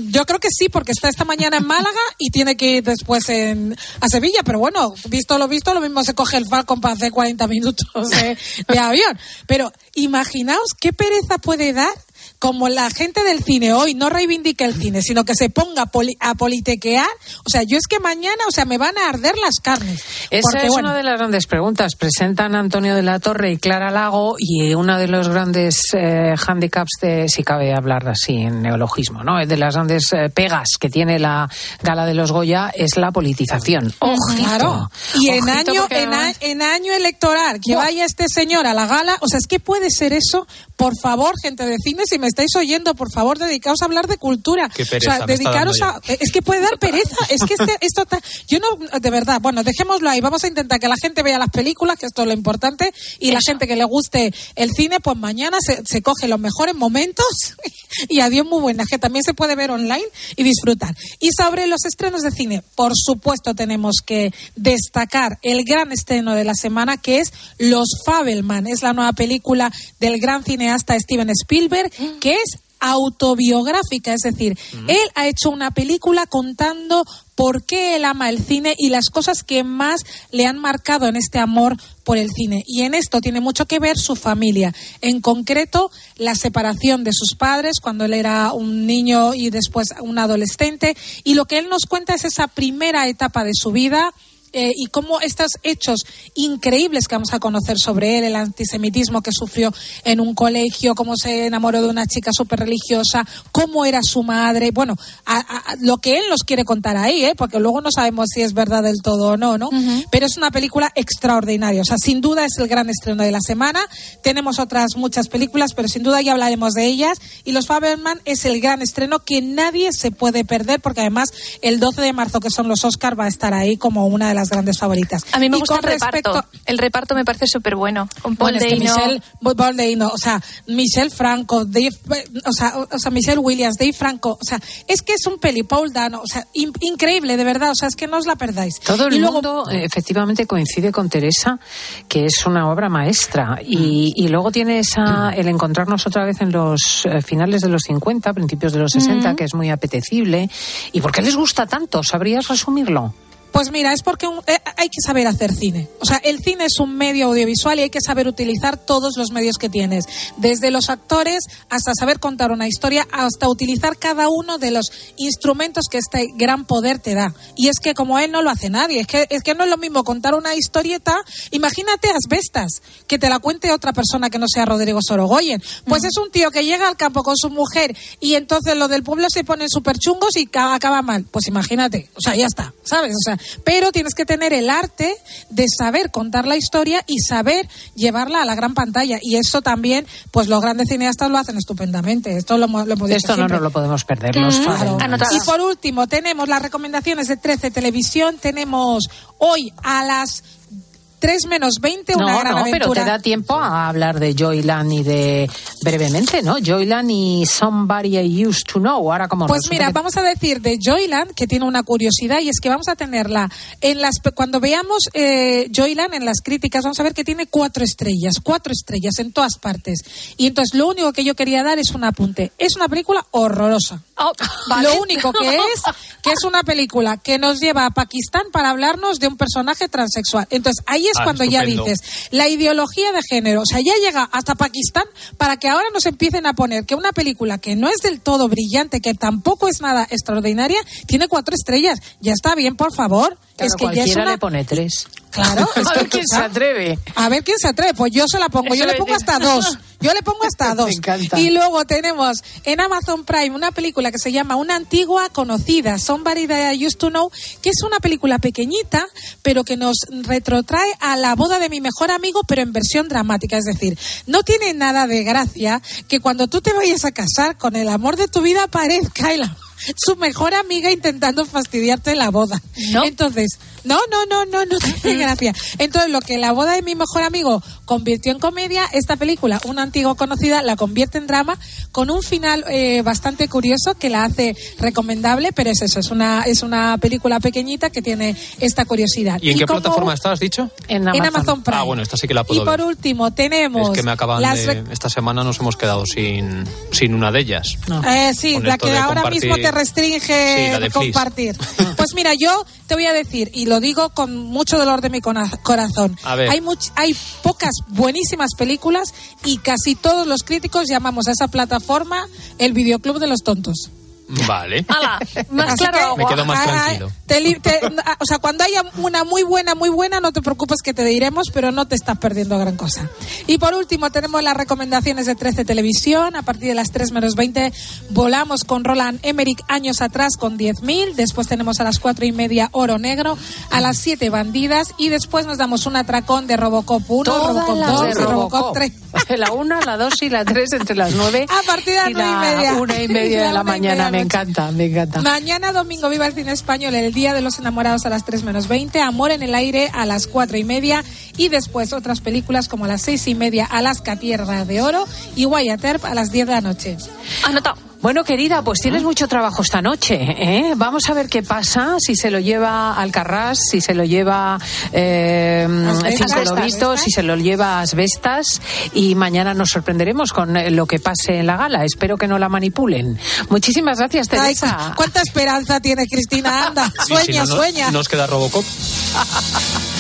Yo creo que sí, porque está esta mañana en Málaga y tiene que ir después en, a Sevilla. Pero bueno, visto lo visto, lo mismo se coge el Falcon para hacer 40 minutos de avión. Pero imaginaos qué pereza puede dar como la gente del cine hoy no reivindica el cine, sino que se ponga a, poli- a politiquear. O sea, yo es que mañana, o sea, me van a arder las carnes. Esa Porque, es bueno, una de las grandes preguntas. Presentan Antonio de la Torre y Clara Lago y uno de los grandes eh, handicaps de, si cabe hablar así en neologismo, ¿no? De las grandes eh, pegas que tiene la gala de los Goya es la politización. Ojito. Claro. Y en Ojito, año, en, a- en año electoral, que vaya este señor a la gala, o sea, es que puede ser eso. Por favor, gente de cine, si me estáis oyendo, por favor, dedicaos a hablar de cultura. Qué pereza o sea, dedicaros a. Es que puede dar pereza. Es que este- esto está. Yo no, de verdad, bueno, dejémoslo ahí. Vamos a intentar que la gente vea las películas, que esto es lo importante, y la gente que le guste el cine, pues mañana se, se coge los mejores momentos y adiós muy buenas, que también se puede ver online y disfrutar. Y sobre los estrenos de cine, por supuesto tenemos que destacar el gran estreno de la semana, que es Los Fabelman. Es la nueva película del gran cineasta Steven Spielberg, que es autobiográfica, es decir, él ha hecho una película contando por qué él ama el cine y las cosas que más le han marcado en este amor por el cine. Y en esto tiene mucho que ver su familia, en concreto la separación de sus padres cuando él era un niño y después un adolescente. Y lo que él nos cuenta es esa primera etapa de su vida. Eh, y cómo estos hechos increíbles que vamos a conocer sobre él, el antisemitismo que sufrió en un colegio, cómo se enamoró de una chica súper religiosa, cómo era su madre, bueno, a- lo que él nos quiere contar ahí, ¿eh? porque luego no sabemos si es verdad del todo o no, ¿no? Pero es una película extraordinaria, o sea, sin duda es el gran estreno de la semana. Tenemos otras muchas películas, pero sin duda ya hablaremos de ellas. Y Los Faberman es el gran estreno que nadie se puede perder, porque además el 12 de marzo, que son los Oscars, va a estar ahí como una de las grandes favoritas. A mí me Y gusta el con reparto. respecto- El reparto me parece súper bueno. Con Paul bueno, es que Dano. Michelle, o sea, Michelle Franco, Dave, o sea, o sea, Michelle Williams, Dave Franco, o sea, es que es un peli, Paul Dano, o sea, in- increíble, de verdad, o sea, es que no os la perdáis. Todo el y luego, mundo efectivamente coincide con Teresa, que es una obra maestra. Y, y luego tiene esa, el encontrarnos otra vez en los eh, finales de los 50, principios de los 60, Ujú. que es muy apetecible. ¿Y por qué les gusta tanto? ¿Sabrías resumirlo? Pues mira, es porque un- eh, hay que saber hacer cine. O sea, el cine es un medio audiovisual y hay que saber utilizar todos los medios que tienes. Desde los actores hasta saber contar una historia, hasta utilizar cada uno de los instrumentos que este gran poder te da. Y es que como él no lo hace nadie. Es que, es que no es lo mismo contar una historieta. Imagínate Asbestas, que te la cuente otra persona que no sea Rodrigo Sorogoyen. Pues es un tío que llega al campo con su mujer y entonces los del pueblo se ponen súper chungos y ca- acaba mal. Pues imagínate. O sea, ya está. ¿Sabes? O sea, pero tienes que tener el arte de saber contar la historia y saber llevarla a la gran pantalla. Y eso también, pues los grandes cineastas lo hacen estupendamente. Esto lo, lo hemos Esto no nos lo podemos perder. Los Claro. Y por último, tenemos las recomendaciones de 13 Televisión. Tenemos hoy a las 3 menos 20 una No, gran no, pero aventura. te da tiempo a hablar de Joyland y de brevemente, ¿no? Joyland y Somebody I Used to Know. Ahora como Pues mira, que- vamos a decir de Joyland, que tiene una curiosidad, y es que vamos a tenerla en las cuando veamos eh, Joyland en las críticas, vamos a ver que tiene cuatro estrellas, cuatro estrellas en todas partes. Y entonces lo único que yo quería dar es un apunte. Es una película horrorosa. Lo único que es que es una película que nos lleva a Pakistán para hablarnos de un personaje transexual. Entonces ahí es Ah, cuando ya dices la ideología de género, o sea, ya llega hasta Pakistán para que ahora nos empiecen a poner que una película que no es del todo brillante, que tampoco es nada extraordinaria, tiene cuatro estrellas. Ya está bien, por favor. Claro, es que ya es cualquiera una... le pone tres. Claro, es a que ver quién se atreve. A ver quién se atreve. Pues yo se la pongo. Eso Yo le pongo hasta dos. Yo le pongo hasta dos. Me encanta. Y luego tenemos en Amazon Prime una película que se llama Una antigua conocida, Somebody That I Used to Know, que es una película pequeñita, pero que nos retrotrae a la boda de mi mejor amigo, pero en versión dramática. Es decir, no tiene nada de gracia que cuando tú te vayas a casar con el amor de tu vida aparezca el su mejor amiga intentando fastidiarte la boda. Entonces, no, no, no, no, no tiene gracia. Entonces, lo que la boda de mi mejor amigo convirtió en comedia, esta película, una antigua conocida, la convierte en drama con un final eh, bastante curioso que la hace recomendable, pero es eso, es una, es una película pequeñita que tiene esta curiosidad. ¿Y en qué como- plataforma está, has dicho? En Amazon. Amazon Prime. Ah, bueno, esta sí que la puedo Y por ver. último, tenemos Es que me acaban las de... Esta semana nos hemos quedado sin, sin una de ellas. Eh, sí, Con la que ahora compartir- mismo te restringe Sí, la de Fliss. compartir. Pues mira, yo te voy a decir, y lo digo con mucho dolor de mi corazón, A ver. Hay, much- hay pocas buenísimas películas y casi todos los críticos llamamos a esa plataforma el videoclub de los tontos. Vale. Más Me quedo más tranquilo. Te te- o sea, cuando haya una muy buena, muy buena, no te preocupes que te diremos, pero no te estás perdiendo gran cosa. Y por último, tenemos las recomendaciones de 13 Televisión. A partir de las 3 menos 20, volamos con Roland Emmerich años atrás con 10.000. Después tenemos a las 4 y media Oro Negro. A las 7 Bandidas. Y después nos damos un atracón de Robocop 1, Todas Robocop las 2 de y Robocop Robocop. 3. La una, la dos y la tres entre las nueve A partir de las y nueve y la media. una y media de la media mañana. Me encanta, me encanta. Mañana domingo viva el cine español, el día de los enamorados a las 3 menos 20, Amor en el aire a las 4 y media y después otras películas como a las 6 y media Alaska Tierra de Oro y Wyatt Earp a las 10 de la noche. Bueno, querida, pues tienes mucho trabajo esta noche. ¿eh? Vamos a ver qué pasa, si se lo lleva Alcarrás, si se lo lleva eh. Cinco Lobitos, si se lo lleva Asbestas. Y mañana nos sorprenderemos con eh, lo que pase en la gala. Espero que no la manipulen. Muchísimas gracias, Ay, Teresa. cu- ¿Cuánta esperanza tiene Cristina? Anda, si sueña, no, no- sueña. Nos queda Robocop.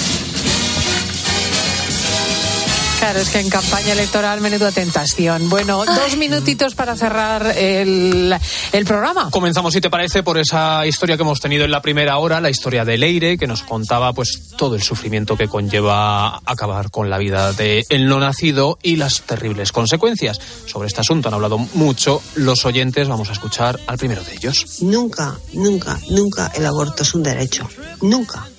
Claro, es que en campaña electoral menudo tentación. Bueno, dos minutitos para cerrar el, el programa. Comenzamos, si te parece, por esa historia que hemos tenido en la primera hora, la historia de Leire, que nos contaba pues todo el sufrimiento que conlleva acabar con la vida de el no nacido y las terribles consecuencias. Sobre este asunto han hablado mucho los oyentes, vamos a escuchar al primero de ellos. Nunca, nunca, nunca el aborto es un derecho. Nunca.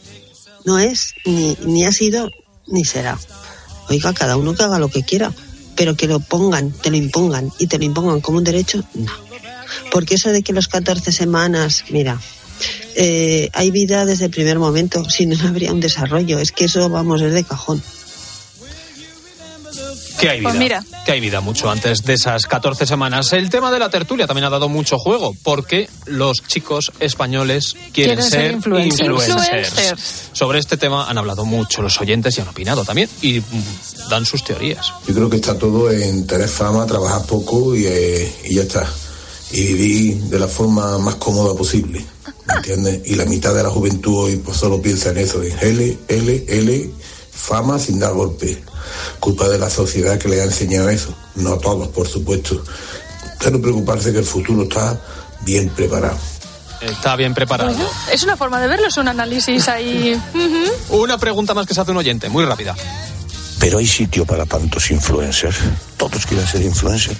No es, ni, ni ha sido, ni será. Oiga, cada uno que haga lo que quiera, pero que lo pongan, te lo impongan y te lo impongan como un derecho, no. Porque eso de que los 14 semanas, mira, eh, hay vida desde el primer momento, si no, no habría un desarrollo. Es que eso, vamos, es de cajón. Que hay vida. Pues mira. Que hay vida mucho antes de esas 14 semanas. El tema de la tertulia también ha dado mucho juego, porque los chicos españoles quieren, Quieren ser influencers. influencers. Sobre este tema han hablado mucho los oyentes y han opinado también y mm, dan sus teorías. Yo creo que está todo en tener fama, trabajar poco y, eh, y ya está. Y vivir de la forma más cómoda posible. ¿entiendes? Y la mitad de la juventud hoy pues solo piensa en eso, en L, L, L, fama sin dar golpe. Culpa de la sociedad que le ha enseñado eso. No a todos, por supuesto. Pero preocuparse que el futuro está bien preparado. Está bien preparado. Bueno, es una forma de verlo, es un análisis ahí. Una pregunta más que se hace un oyente, muy rápida. Pero hay sitio para tantos influencers. Todos quieren ser influencers.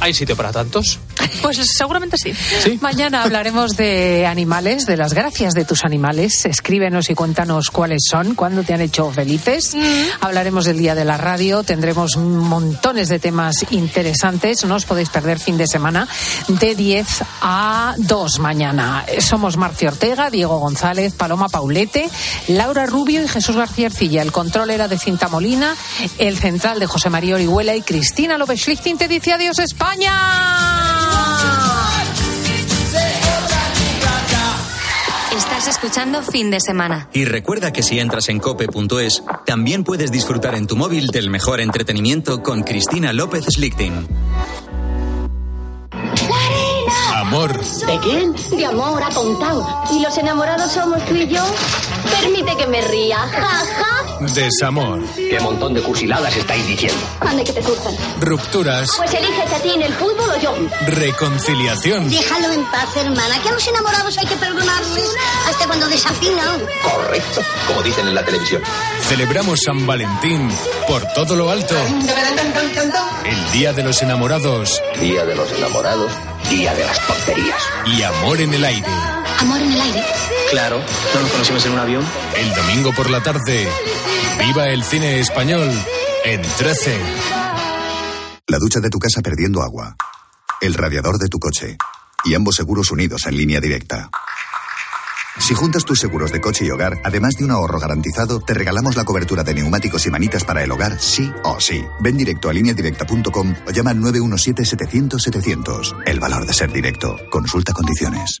¿Hay sitio para tantos? Pues seguramente sí. Mañana hablaremos de animales, de las gracias de tus animales. Escríbenos y cuéntanos cuáles son, cuándo te han hecho felices. Hablaremos del Día de la Radio, tendremos montones de temas interesantes. No os podéis perder fin de semana de 10 a 2 mañana. Somos Marcio Ortega, Diego González, Paloma Paulete, Laura Rubio y Jesús García Ercilla. El control era de Cinta Molina, el central de José María Orihuela y Cristina López Schlichting te dice adiós España. Estás escuchando Fin de Semana. Y recuerda que si entras en cope.es, también puedes disfrutar en tu móvil del mejor entretenimiento con Cristina López Slichting. Amor. ¿De quién? De amor, atontado. ¿Y los enamorados somos tú y yo? Permite que me ría. Ja, ja. Desamor. Qué montón de cursiladas estáis diciendo. Ande que te surtan. Rupturas. Pues elígete a ti en el fútbol o yo. Reconciliación. Déjalo en paz, hermana, que a los enamorados hay que perdonarles hasta cuando desafinan. Correcto, como dicen en la televisión. Celebramos San Valentín por todo lo alto. El Día de los Enamorados. Día de los enamorados, día de las tonterías. Y amor en el aire. Amor en el aire. Claro, ¿no nos conocimos en un avión? El domingo por la tarde. Viva el cine español en 13. La ducha de tu casa perdiendo agua. El radiador de tu coche. Y ambos seguros unidos en línea directa. Si juntas tus seguros de coche y hogar, además de un ahorro garantizado, te regalamos la cobertura de neumáticos y manitas para el hogar, sí o sí. Ven directo a lineadirecta.com o llama al 917-700-700. El valor de ser directo. Consulta condiciones.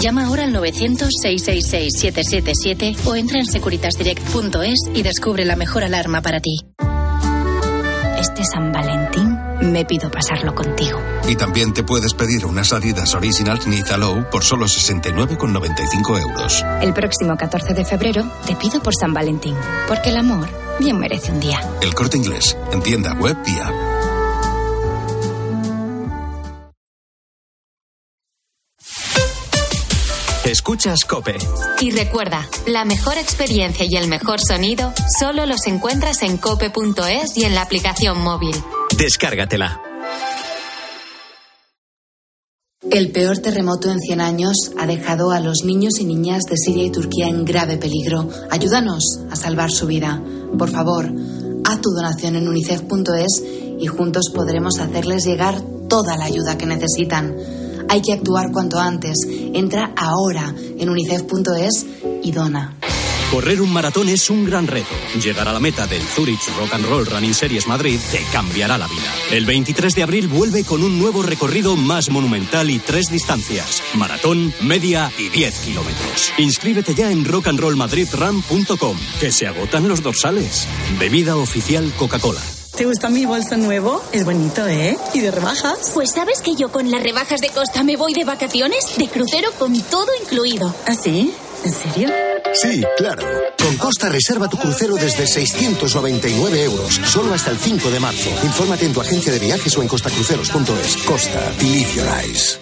Llama ahora al 900-666-777 o entra en securitasdirect.es y descubre la mejor alarma para ti. Este San Valentín me pido pasarlo contigo. Y también te puedes pedir unas Adidas Originals Niza Low por solo 69,95 euros. El próximo 14 de febrero te pido por San Valentín, porque el amor bien merece un día. El corte inglés, en tienda web y app. Escuchas Cope. Y recuerda, la mejor experiencia y el mejor sonido solo los encuentras en cope.es y en la aplicación móvil. Descárgatela. El peor terremoto en 100 años ha dejado a los niños y niñas de Siria y Turquía en grave peligro. Ayúdanos a salvar su vida. Por favor, haz tu donación en unicef.es y juntos podremos hacerles llegar toda la ayuda que necesitan. Hay que actuar cuanto antes. Entra ahora en unicef.es y dona. Correr un maratón es un gran reto. Llegar a la meta del Zurich Rock and Roll Running Series Madrid te cambiará la vida. El 23 de abril vuelve con un nuevo recorrido más monumental y tres distancias: maratón, media y 10 kilómetros. Inscríbete ya en rockandrollmadridrun.com, que se agotan los dorsales. Bebida oficial Coca-Cola. ¿Te gusta mi bolso nuevo? Es bonito, ¿eh? ¿Y de rebajas? Pues sabes que yo con las rebajas de Costa me voy de vacaciones, de crucero con todo incluido. ¿Ah, sí? ¿En serio? Sí, claro. Con Costa reserva tu crucero desde 699 euros, solo hasta el 5 de marzo. Infórmate en tu agencia de viajes o en costacruceros.es. Costa, live your eyes.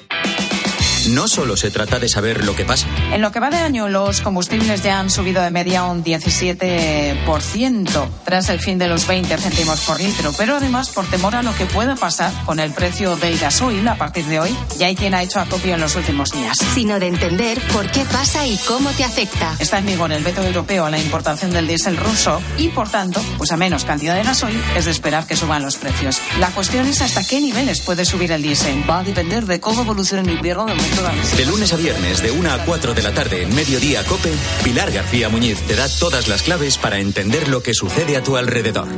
No solo se trata de saber lo que pasa. En lo que va de año, los combustibles ya han subido de media un 17% tras el fin de los 20 céntimos por litro, pero además por temor a lo que pueda pasar con el precio del gasoil a partir de hoy, ya hay quien ha hecho acopio en los últimos días. Sino de entender por qué pasa y cómo te afecta. Está en vigor el veto europeo a la importación del diésel ruso y, por tanto, pues a menos cantidad de gasoil es de esperar que suban los precios. La cuestión es hasta qué niveles puede subir el diésel. Va a depender de cómo evolucione el invierno del momento de lunes a viernes, de 1 a 4 de la tarde, en mediodía Cope, Pilar García Muñiz te da todas las claves para entender lo que sucede a tu alrededor.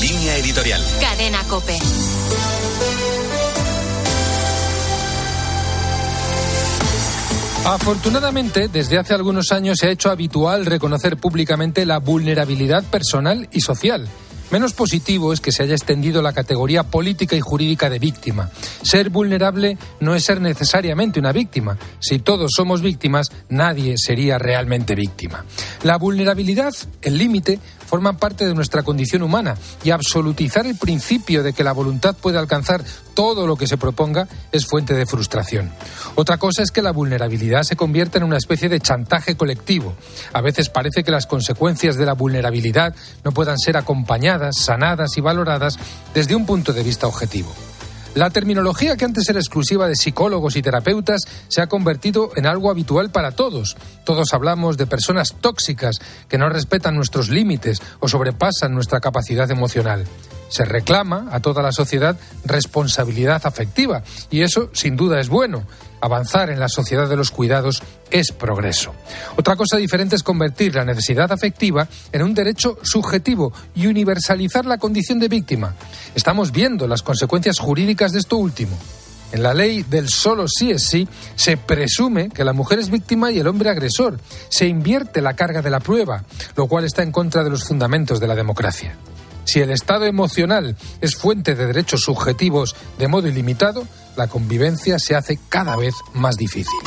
Línea editorial. Cadena Cope. Afortunadamente, desde hace algunos años se ha hecho habitual reconocer públicamente la vulnerabilidad personal y social. Menos positivo es que se haya extendido la categoría política y jurídica de víctima. Ser vulnerable no es ser necesariamente una víctima. Si todos somos víctimas, nadie sería realmente víctima. La vulnerabilidad, el límite, forman parte de nuestra condición humana y absolutizar el principio de que la voluntad puede alcanzar todo lo que se proponga es fuente de frustración. Otra cosa es que la vulnerabilidad se convierta en una especie de chantaje colectivo. A veces parece que las consecuencias de la vulnerabilidad no puedan ser acompañadas, sanadas y valoradas desde un punto de vista objetivo. La terminología que antes era exclusiva de psicólogos y terapeutas se ha convertido en algo habitual para todos. Todos hablamos de personas tóxicas que no respetan nuestros límites o sobrepasan nuestra capacidad emocional. Se reclama a toda la sociedad responsabilidad afectiva y eso sin duda es bueno. Avanzar en la sociedad de los cuidados es progreso. Otra cosa diferente es convertir la necesidad afectiva en un derecho subjetivo y universalizar la condición de víctima. Estamos viendo las consecuencias jurídicas de esto último. En la ley del solo sí es sí se presume que la mujer es víctima y el hombre agresor. Se invierte la carga de la prueba, lo cual está en contra de los fundamentos de la democracia. Si el estado emocional es fuente de derechos subjetivos de modo ilimitado, la convivencia se hace cada vez más difícil.